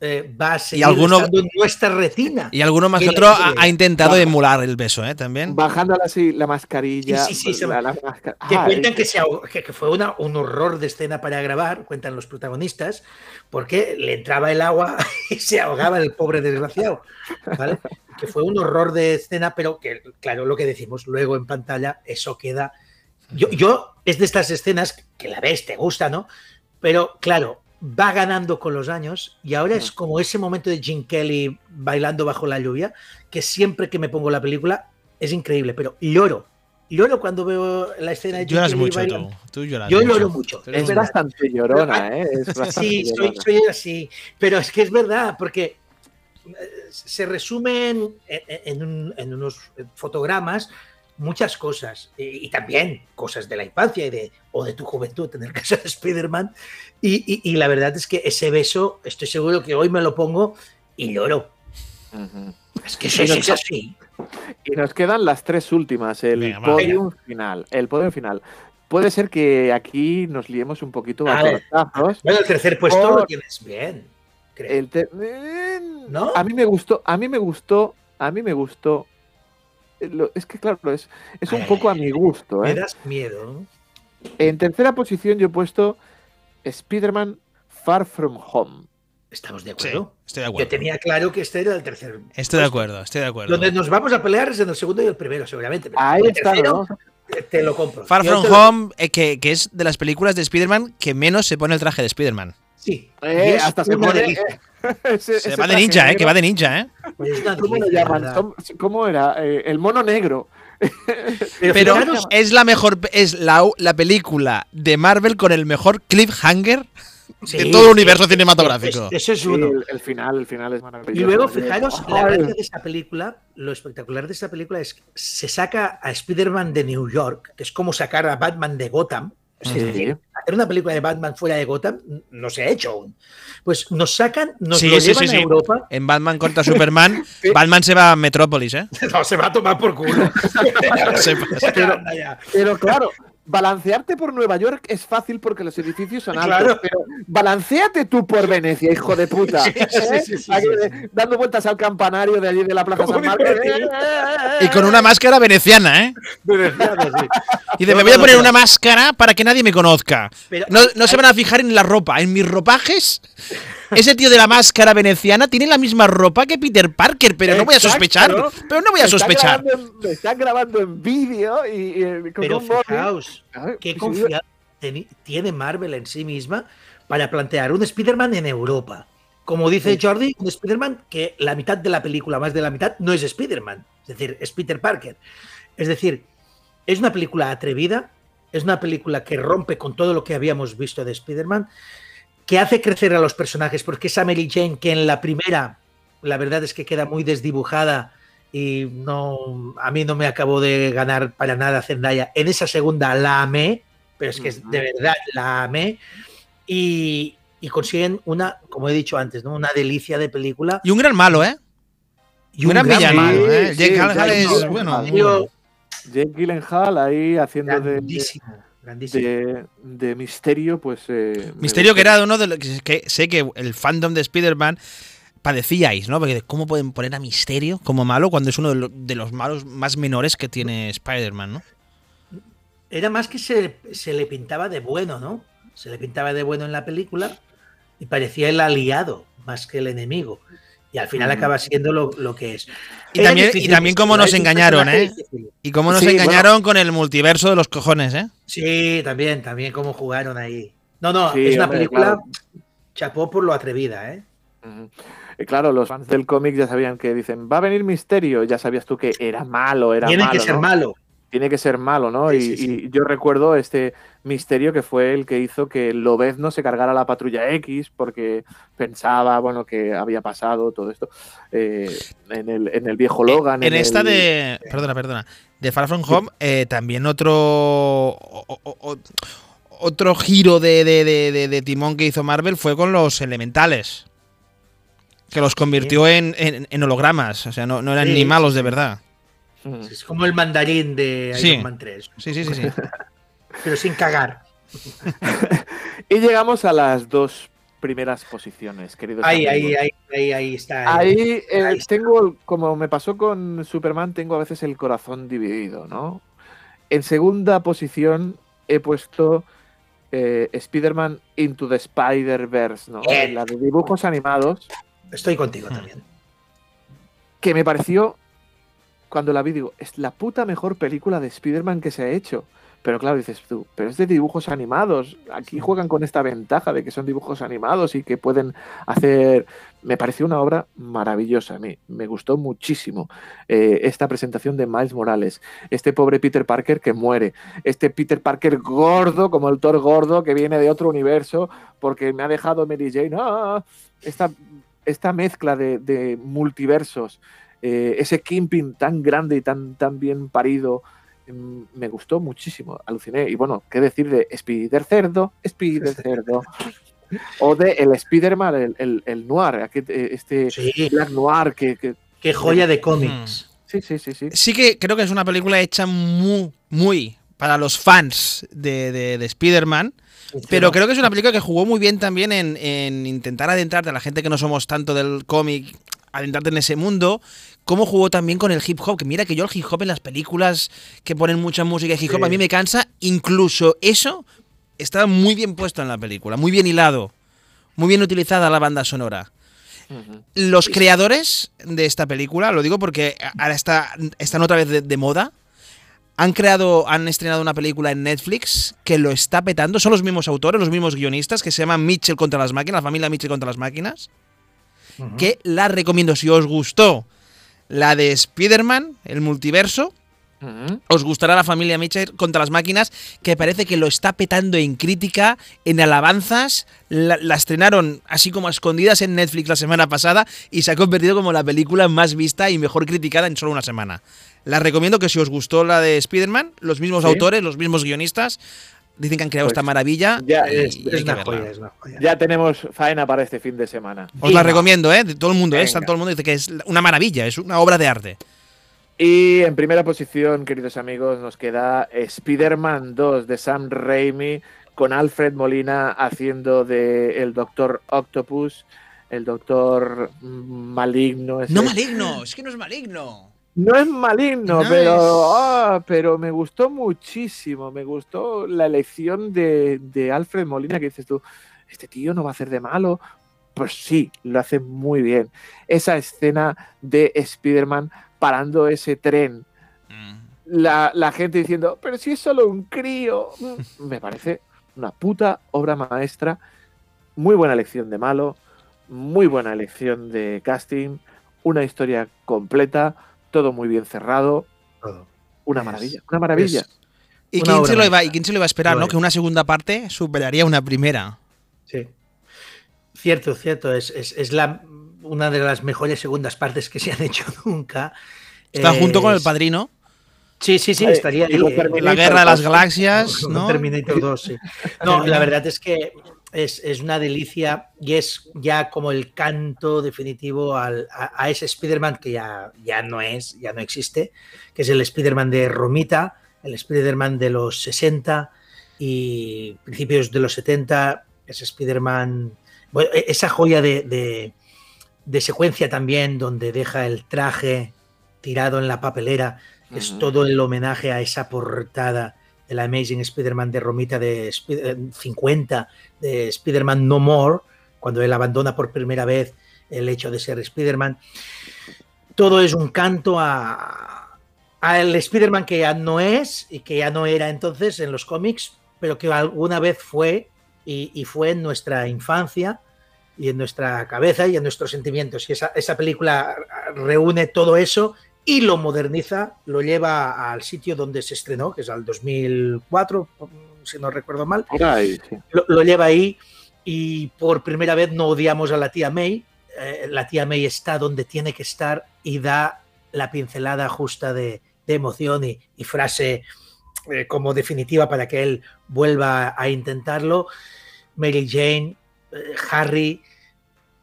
eh, va a seguir alguno- estando en nuestra retina. Y alguno más que otro ha, ha intentado Baja. emular el beso, ¿eh? También. Bajando así la mascarilla. Sí, sí, sí, se la- la masca- que Ah, cuentan es- que, se ahog- que- que fue una- un horror de escena para grabar, cuentan los protagonistas, porque le entraba el agua y se ahogaba el pobre desgraciado. ¿vale? Que fue un horror de escena, pero que, claro, lo que decimos luego en pantalla, eso queda. Yo, yo es de estas escenas que la ves, te gusta, ¿no? Pero claro, va ganando con los años y ahora es como ese momento de Jim Kelly bailando bajo la lluvia, que siempre que me pongo la película es increíble, pero lloro. Lloro cuando veo la escena de Jim Lloras Kelly mucho bailando. tú. Tú lloras Yo mucho. lloro mucho. Es Es un- bastante llorona, ¿eh? Es bastante Sí, soy, llorona. soy así. Pero es que es verdad, porque eh, se resumen en, en un- en unos fotogramas muchas cosas. Y, y también cosas de la infancia y de, o de tu juventud, en el caso de Spider-Man. Y, y- y la verdad es que ese beso, estoy seguro que hoy me lo pongo y lloro. Es que eso es así. Y nos quedan las tres últimas, el Venga, podium final. El podium final. Puede ser que aquí nos liemos un poquito A a ver. tortazos. Bueno, el tercer puesto Por- lo tienes bien. creo. El te- ¿No? A mí me gustó, a mí me gustó, a mí me gustó. Eh, lo- Es que claro, es, es un Ay, poco a mi gusto. Me ¿eh? das miedo. En tercera posición yo he puesto Spider-Man Far From Home. ¿Estamos de Sí, acuerdo? estoy de Yo acuerdo. tenía claro que este era el tercer. Estoy de acuerdo, estoy de acuerdo. Donde nos vamos a pelear es en el segundo y el primero, seguramente. pero Ahí el está, tercero, ¿no? te- Te lo compro. Far Yo From lo- Home, eh, que, que es de las películas de Spider-Man que menos se pone el traje de Spider-Man. Sí. Eh, hasta se pone-. Ese- Se ese va de ninja, ¿eh? Que va de ninja, ¿eh? Es ¿Cómo lo delicia, llaman? ¿verdad? ¿Cómo, cómo era? Eh, el mono negro. Pero, es la mejor, es la, la película de Marvel con el mejor cliffhanger sí, de todo el universo sí, cinematográfico. Eso, eso es Sí, uno. el, el final, el final es Y maravilloso. luego, fijaros, la Ay, gracia de esta película, lo espectacular de esta película es que se saca a Spider-Man de New York, que es como sacar a Batman de Gotham, Es Sí. decir, hacer una película de Batman fuera de Gotham no se ha hecho aún. Pues nos sacan, nos Sí, lo sí, llevan sí, a sí. Europa. En Batman contra Superman, Batman se va a Metrópolis, ¿eh? No, se va a tomar por culo. Se pasa. Pero. Pero claro, balancearte por Nueva York es fácil porque los edificios son altos. Claro. Pero balanceate tú por Venecia, hijo de puta. Sí, sí, ¿eh? sí, sí, Aquí, sí, Dando vueltas al campanario de allí de la Plaza San Marcos. Y con una máscara veneciana, ¿eh? Veneciano, sí. Y No, me voy a poner no. una máscara para que nadie me conozca. Pero- no se van a fijar en la ropa. En mis ropajes, ese tío de la máscara veneciana tiene la misma ropa que Peter Parker, pero no voy a sospechar. ¿no? Pero no voy a sospechar. grabando en- Me están grabando en vídeo y, y, con Pero un fijaos, qué confianza tiene Marvel en sí misma para plantear un Spider-Man en Europa. Como dice Jordi, un Spider-Man que la mitad de la película, más de la mitad, no es Spider-Man. Es decir, es Peter Parker. Es decir, es una película atrevida, es una película que rompe con todo lo que habíamos visto de Spider-Man, que hace crecer a los personajes, porque esa Mary Jane que en la primera, la verdad es que queda muy desdibujada y no, a mí no me acabó de ganar para nada Zendaya. En esa segunda la amé, pero es que es de verdad la amé. Y, y consiguen una, como he dicho antes, ¿no? una delicia de película. Y un gran malo, ¿eh? Y un gran villano, malo. ¿eh? Sí, Jake sí, es, bueno. Jake Gyllenhaal ahí haciendo de, de, misterio, pues. eh, Misterio que era uno de los que, que sé que el fandom de Spider-Man padecíais, ¿no? Porque ¿cómo pueden poner a Misterio como malo cuando es uno de, lo- de los malos más menores que tiene Spider-Man, ¿no? Era más que se, se le pintaba de bueno, ¿no? Se le pintaba de bueno en la película y parecía el aliado más que el enemigo. Y al final acaba siendo lo, lo que es. Y también- y también cómo nos engañaron, ¿eh? Y cómo nos Sí, bueno. engañaron con el multiverso de los cojones, ¿eh? Sí, también, también cómo jugaron ahí. No, no, Sí, es una hombre, película claro. chapó por lo atrevida, ¿eh? Eh, Claro, los fans del cómic ya sabían que dicen, va a venir Misterio, ya sabías tú que era malo, era Tiene malo. que ser ¿no? malo. Tiene que ser malo, ¿no? Sí, y, sí, sí. y yo recuerdo este Misterio que fue el que hizo que Lobezno se cargara la patrulla X porque pensaba, bueno, que había pasado todo esto eh, en, el, en el viejo Logan. En esta de. Perdona, perdona. De Far From Home, eh, también otro. o- o- o- otro giro de, de- de- de- de timón que hizo Marvel fue con los elementales. Que los convirtió en, en- en hologramas. O sea, no, no eran Sí, ni sí, malos de verdad. Es como el mandarín de Sí. Iron Man 3, Sí, sí, sí, sí. pero sin cagar. Y llegamos a las dos primeras posiciones, queridos Ahí, amigos. ahí, ahí, ahí, ahí está. Ahí, eh, Ahí está. tengo, como me pasó con Superman, tengo a veces el corazón dividido, ¿no? En segunda posición he puesto eh, Spider-Man Into the Spider-Verse, ¿no? Bien. La de dibujos animados, Estoy contigo también. que me pareció, cuando la vi, digo, es la puta mejor película de Spider-Man que se ha hecho. Pero claro, dices tú, pero es de dibujos animados. Aquí juegan con esta ventaja de que son dibujos animados y que pueden hacer. Me pareció una obra maravillosa. A mí me gustó muchísimo eh, esta presentación de Miles Morales. Este pobre Peter Parker que muere. Este Peter Parker gordo, como el Thor gordo, que viene de otro universo porque me ha dejado Mary Jane. ¡Ah! Esta, esta mezcla de, de multiversos. Eh, ese Kimping tan grande y tan, tan bien parido mm, me gustó muchísimo, aluciné. Y bueno, ¿qué decir de Spider Cerdo? Spider Cerdo. o de el Spider-Man, el, el, el Noir, eh, este Sí, Black Noir que, que- qué joya de cómics. Sí, sí, sí, sí. Sí que creo que es una película hecha muy, muy para los fans de, de- de Spider-Man. Pero creo que es una película que jugó muy bien también en, en intentar adentrarte a la gente que no somos tanto del cómic, adentrarte en ese mundo. Cómo jugó también con el hip hop. Que mira que yo el hip hop en las películas que ponen mucha música de hip hop Sí. a mí me cansa. Incluso eso estaba muy bien puesto en la película, muy bien hilado, muy bien utilizada la banda sonora. Los creadores de esta película, lo digo porque ahora está, están otra vez de, de moda, han creado, han estrenado una película en Netflix que lo está petando. Son los mismos autores, los mismos guionistas, que se llama Mitchell contra las máquinas, la familia Mitchell contra las máquinas. Que la recomiendo. Si os gustó la de Spider-Man, el multiverso, os gustará la familia Mitchell contra las máquinas, que parece que lo está petando en crítica, en alabanzas. La, la estrenaron así como a escondidas en Netflix la semana pasada y se ha convertido como la película más vista y mejor criticada en solo una semana. La recomiendo que si os gustó la de Spider-Man, los mismos Sí. autores, los mismos guionistas, Dicen que han creado Pues esta maravilla. ya y Es, una joya, es una joya. Ya tenemos faena para este fin de semana. Os la recomiendo, ¿eh? Todo el mundo, ¿eh? Todo el mundo dice que es una maravilla, es una obra de arte. Y en primera posición, queridos amigos, nos queda Spider-Man 2 de Sam Raimi con Alfred Molina haciendo de el Doctor Octopus, el Doctor Maligno. ese. No maligno, es que no es maligno. No es maligno, No pero, es- ah, pero me gustó muchísimo. Me gustó la elección de, de Alfred Molina, que dices tú, este tío no va a hacer de malo. Pues sí, lo hace muy bien. Esa escena de Spider-Man parando ese tren, Mm. la, la gente diciendo, pero si es solo un crío, me parece una puta obra maestra. Muy buena elección de malo, muy buena elección de casting, una historia completa, todo muy bien cerrado. Todo. Una Es- maravilla, una maravilla. es- ¿Y Una quién, se lo iba. ¿Y quién se lo iba a esperar, no? es. Que una segunda parte superaría una primera. Sí. Cierto, cierto. Es, es- es la, una de las mejores segundas partes que se han hecho nunca. Está junto con el padrino. Sí, sí, sí, estaría ahí. eh, La guerra de las galaxias, ¿no? Terminator 2, sí. No, la verdad es que es, es una delicia y es ya como el canto definitivo al- a, a ese Spider-Man que ya, ya no es, ya no existe, que es el Spider-Man de Romita, el Spider-Man de los 60 y principios de los 70, ese Spider-Man, bueno, e- esa joya de, de- de secuencia también donde deja el traje tirado en la papelera, es todo el homenaje a esa portada el Amazing Spider-Man de Romita de eh, 50, de Spider-Man No More, cuando él abandona por primera vez el hecho de ser Spider-Man. Todo es un canto a al Spider-Man que ya no es y que ya no era entonces en los cómics, pero que alguna vez fue y, y fue en nuestra infancia y en nuestra cabeza y en nuestros sentimientos. Y esa, esa película reúne todo eso y lo moderniza, lo lleva al sitio donde se estrenó, que es al 2004, si no recuerdo mal, sí. lo, lo lleva ahí y por primera vez no odiamos a la tía May. Eh, la tía May está donde tiene que estar y da la pincelada justa de, de emoción y, y frase eh, como definitiva para que él vuelva a intentarlo. Mary Jane, eh, Harry,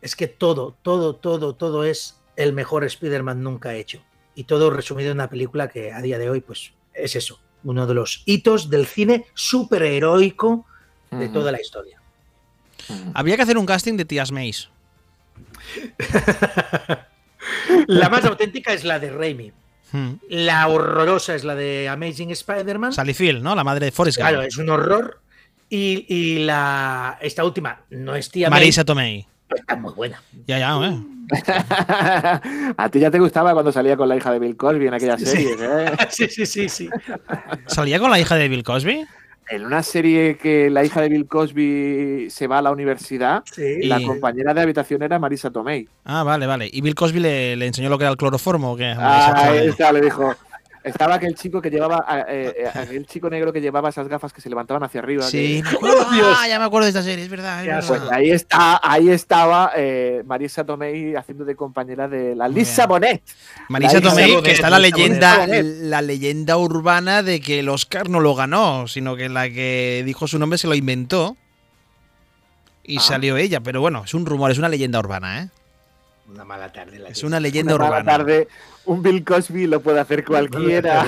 es que todo, todo, todo, todo es el mejor Spider-Man nunca hecho. Y todo resumido en una película que a día de hoy, pues es eso, uno de los hitos del cine superheroico de toda la historia. Habría que hacer un casting de tías Mays. La más auténtica es la de Raimi. Hmm. La horrorosa es la de Amazing Spider-Man. Sally Field, ¿no? La madre de Forrest Gump. Claro, es un horror. Y, y la esta última no es tía Marisa Tomei. Está muy buena. Ya, ya, ¿eh? A ti ya te gustaba cuando salía con la hija de Bill Cosby en aquella Sí. serie, ¿eh? Sí, sí, sí, sí. ¿Salía con la hija de Bill Cosby? En una serie que la hija de Bill Cosby se va a la universidad, Sí. la Y- compañera de habitación era Marisa Tomei. Ah, vale, vale. ¿Y Bill Cosby le, le enseñó lo que era el cloroformo o qué? Ah, ahí está, le dijo. Estaba aquel chico que llevaba, eh, eh, aquel chico negro que llevaba esas gafas que se levantaban hacia arriba. Sí, que- me acuerdo. ¡Oh, Dios! Ah, ya me acuerdo de esta serie, es verdad. es Ya, verdad. Pues ahí está, ahí estaba eh, Marisa Tomei haciendo de compañera de la Lisa bien. Bonet. Marisa Tomei, Bonet, que está la leyenda, Bonet. la leyenda urbana de que el Oscar no lo ganó, sino que la que dijo su nombre se lo inventó y Ah. salió ella. Pero bueno, es un rumor, es una leyenda urbana, ¿eh? Una mala tarde. La Es una leyenda Una mala tarde, un Bill Cosby lo puede hacer cualquiera.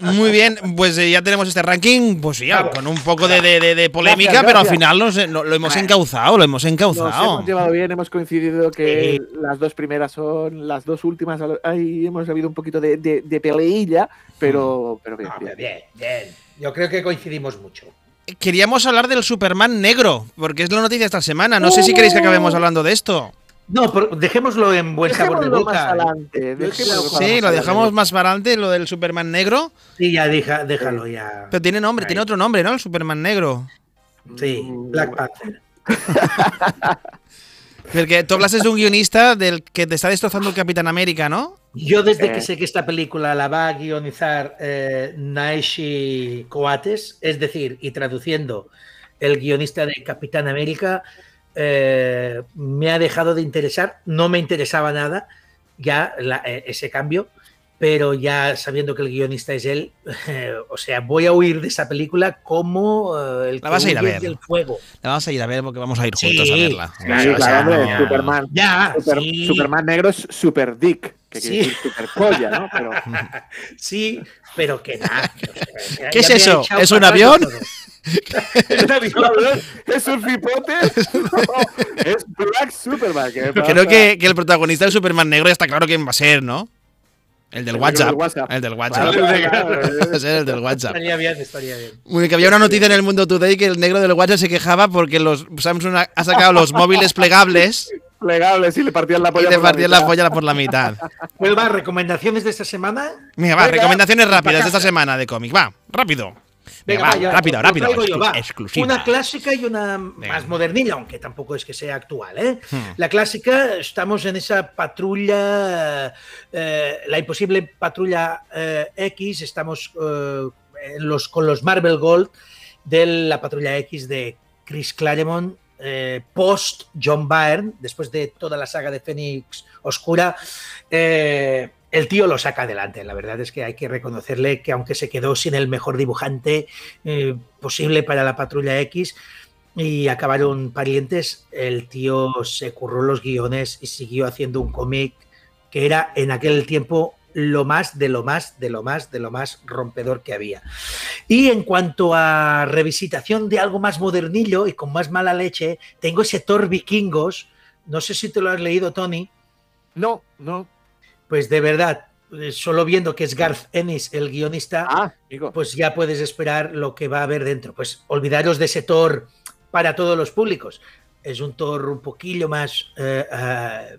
Muy bien, pues eh, ya tenemos este ranking, pues ya, con un poco de, de- de- de polémica, Gracias, pero al final nos- no- lo hemos encauzado, lo hemos Nos encauzado. hemos llevado bien, hemos coincidido que Sí. las dos primeras son las dos últimas. Ahí hemos habido un poquito de, de, de peleilla, pero, pero bien, bien. bien, bien. Yo creo que coincidimos mucho. Queríamos hablar del Superman negro, porque es la noticia esta semana. No sé si queréis que acabemos hablando de esto. No, pero dejémoslo en buen sabor de boca. adelante. dejémoslo Sí, lo dejamos adelante. más para adelante, lo del Superman negro. Sí, ya deja, déjalo ya. Pero tiene nombre, Ahí. tiene otro nombre, ¿no? El Superman negro. Sí, Black Panther. Porque tú hablaste de un guionista del que te está destrozando el Capitán América, ¿no? Yo desde que Eh. sé que esta película la va a guionizar eh, Naishi Coates, es decir, y traduciendo el guionista de Capitán América, eh, me ha dejado de interesar, no me interesaba nada ya la- eh, ese cambio, pero ya sabiendo que el guionista es él, o sea, voy a huir de esa película como eh, el La vas a ir a ver. del fuego. La vamos a ir a ver porque vamos a ir Sí, juntos a verla. sí, Sí, o sea, claro, hombre, no. Superman. Ya, Super- sí, Superman negro es super dick, que Sí. quiere decir super polla, ¿no? Pero sí, pero que nada. o sea, ¿Qué es eso? ¿Es un avión? ¿Es un cipote? No, es Black Superman. ¿qué Creo que, que el protagonista del Superman negro ya está claro quién va a ser, ¿no? El del El WhatsApp. del WhatsApp. El del WhatsApp. Vale, claro. Va a ser el del WhatsApp. Estaría bien, estaría bien. Muy bien, que había una noticia en el Mundo Today que el negro del WhatsApp se quejaba porque los Samsung ha sacado los móviles plegables Plegables y le partían la y polla. le por la partían la mitad. polla por la mitad. Pues va, recomendaciones de esta semana. Venga, va, Venga, recomendaciones rápidas de esta semana de cómic. Va, rápido. Venga, Venga, va, va, ya, rápido, rápido. yo, va. exclusiva. Una clásica y una Venga. más modernilla, aunque tampoco es que sea actual. ¿eh? Hmm. La clásica, estamos en esa patrulla, eh, la imposible patrulla eh, X, estamos eh, en los, con los Marvel Gold de la patrulla X de Chris Claremont. eh, post John Byrne, después de toda la saga de Fénix Oscura, eh, el tío lo saca adelante. La verdad es que hay que reconocerle que aunque se quedó sin el mejor dibujante eh, posible para la patrulla X y acabaron parientes, el tío se curró los guiones y siguió haciendo un cómic que era en aquel tiempo lo más de lo más de lo más de lo más rompedor que había. Y en cuanto a revisitación de algo más modernillo y con más mala leche, tengo ese Thor Vikingos, no sé si te lo has leído Tony, No, no. Pues de verdad, eh, solo viendo que es Garth Ennis el guionista, Ah, pues ya puedes esperar lo que va a haber dentro. Pues olvidaros de ese Thor para todos los públicos. Es un Thor un poquillo más eh, eh,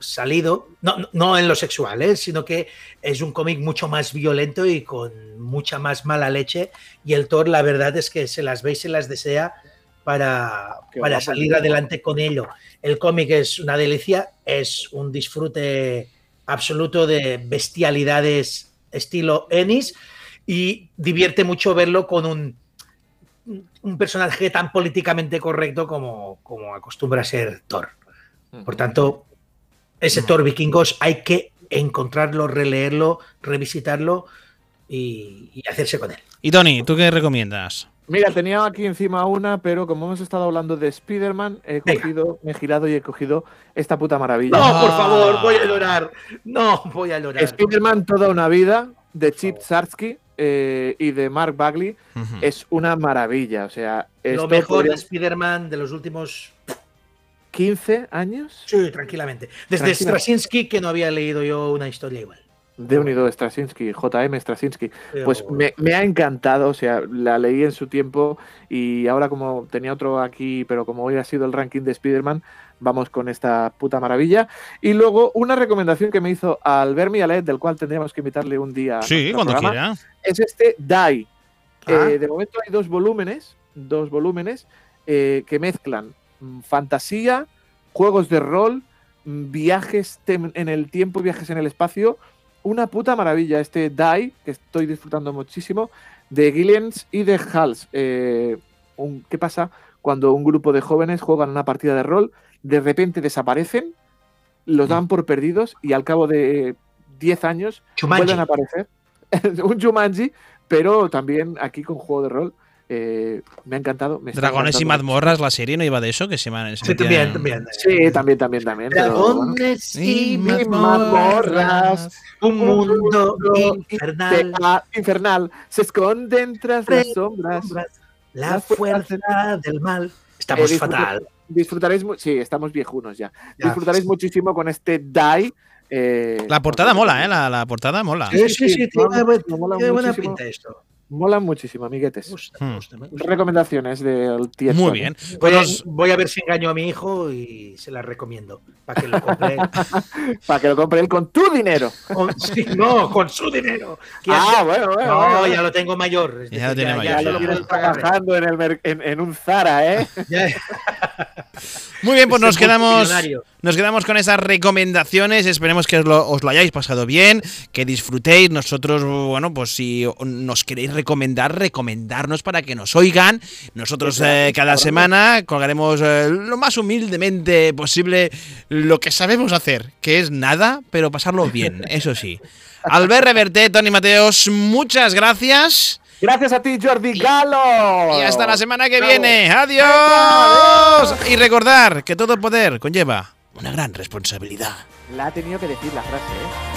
salido, no, no- en lo sexual, ¿eh? sino que es un cómic mucho más violento y con mucha más mala leche. Y el Thor, la verdad es que se las ve y se las desea para, para salir adelante con ello. El cómic es una delicia, es un disfrute absoluto de bestialidades estilo Ennis y divierte mucho verlo con un, un personaje tan políticamente correcto como, como acostumbra ser Thor. Por tanto, ese Thor vikingos hay que encontrarlo, releerlo, revisitarlo y, y hacerse con él. Y Tony, ¿tú qué recomiendas? Mira, tenía aquí encima una, pero como hemos estado hablando de Spider-Man, he Venga. cogido, me he girado y he cogido esta puta maravilla. No, por Ah. favor, voy a llorar. No, voy a llorar. Spider-Man Toda una vida, de Chip Zarsky eh, y de Mark Bagley, es una maravilla. O sea, Lo mejor de Spider-Man de los últimos 15 años Sí, tranquilamente. Desde Tranquila. Straczynski que no había leído yo una historia igual. De unido Straczynski, JM Straczynski. Pues me, me ha encantado, o sea, la leí en su tiempo y ahora como tenía otro aquí, pero como hoy ha sido el ranking de Spider-Man, vamos con esta puta maravilla. Y luego una recomendación que me hizo Albert Mialet, del cual tendríamos que invitarle un día. a Sí, cuando programa, quiera. Es este Die. Ah. Eh, de momento hay dos volúmenes, dos volúmenes eh, que mezclan mm, fantasía, juegos de rol, mm, viajes en el tiempo, viajes en el espacio. Una puta maravilla este Die, que estoy disfrutando muchísimo, de Gillians y de Hals. Eh, un- ¿Qué pasa cuando un grupo de jóvenes juegan una partida de rol, de repente desaparecen, los dan por perdidos y al cabo de 10 años Jumanji. vuelven a aparecer. un Jumanji, pero también aquí con juego de rol. Eh, me ha encantado. me Dragones y mazmorras, la serie no iba de eso, que se llama. Sí, también, también. Sí, también, también, también. pero bueno. Dragones Y y mazmorras. un mundo infernal. infernal. Se esconden tras las sombras. La fuerza del mal. Estamos Eh, fatal. Disfrutaréis, sí, estamos viejunos ya. Ya. Disfrutaréis muchísimo con este Die. eh, La portada mola, ¿eh? La, la portada mola. Sí, sí, sí, tiene, buen- muchísimo, mola tiene buena pinta esto. Mola muchísimo, amiguetes. Me gusta, Hmm. me gusta, me gusta. Recomendaciones del tío. Muy bien. Voy Pues a, voy a ver si engaño a mi hijo y se la recomiendo para que lo compre. Para que lo compre él con tu dinero. Con- sí, no, con su dinero. Ah, bueno, bueno. no, bueno. ya lo tengo mayor. Ya lo tiene Ya mayor, lo ya. tienes puedo pagar. trabajando en, el en, en un Zara, ¿eh? Muy bien, pues Ese nos quedamos. Nos quedamos con esas recomendaciones. Esperemos que os lo, os lo hayáis pasado bien, que disfrutéis. Nosotros, bueno, pues si nos queréis recomendar, recomendarnos para que nos oigan. Nosotros eh, cada semana colgaremos eh, lo más humildemente posible lo que sabemos hacer, que es nada, pero pasarlo bien, eso sí. Albert Reverte, Tony Mateos, muchas gracias. Gracias a ti, Jordi Galo. Y hasta la semana que viene. ¡Adiós! Y recordar que todo poder conlleva una gran responsabilidad. La ha tenido que decir la frase, ¿eh?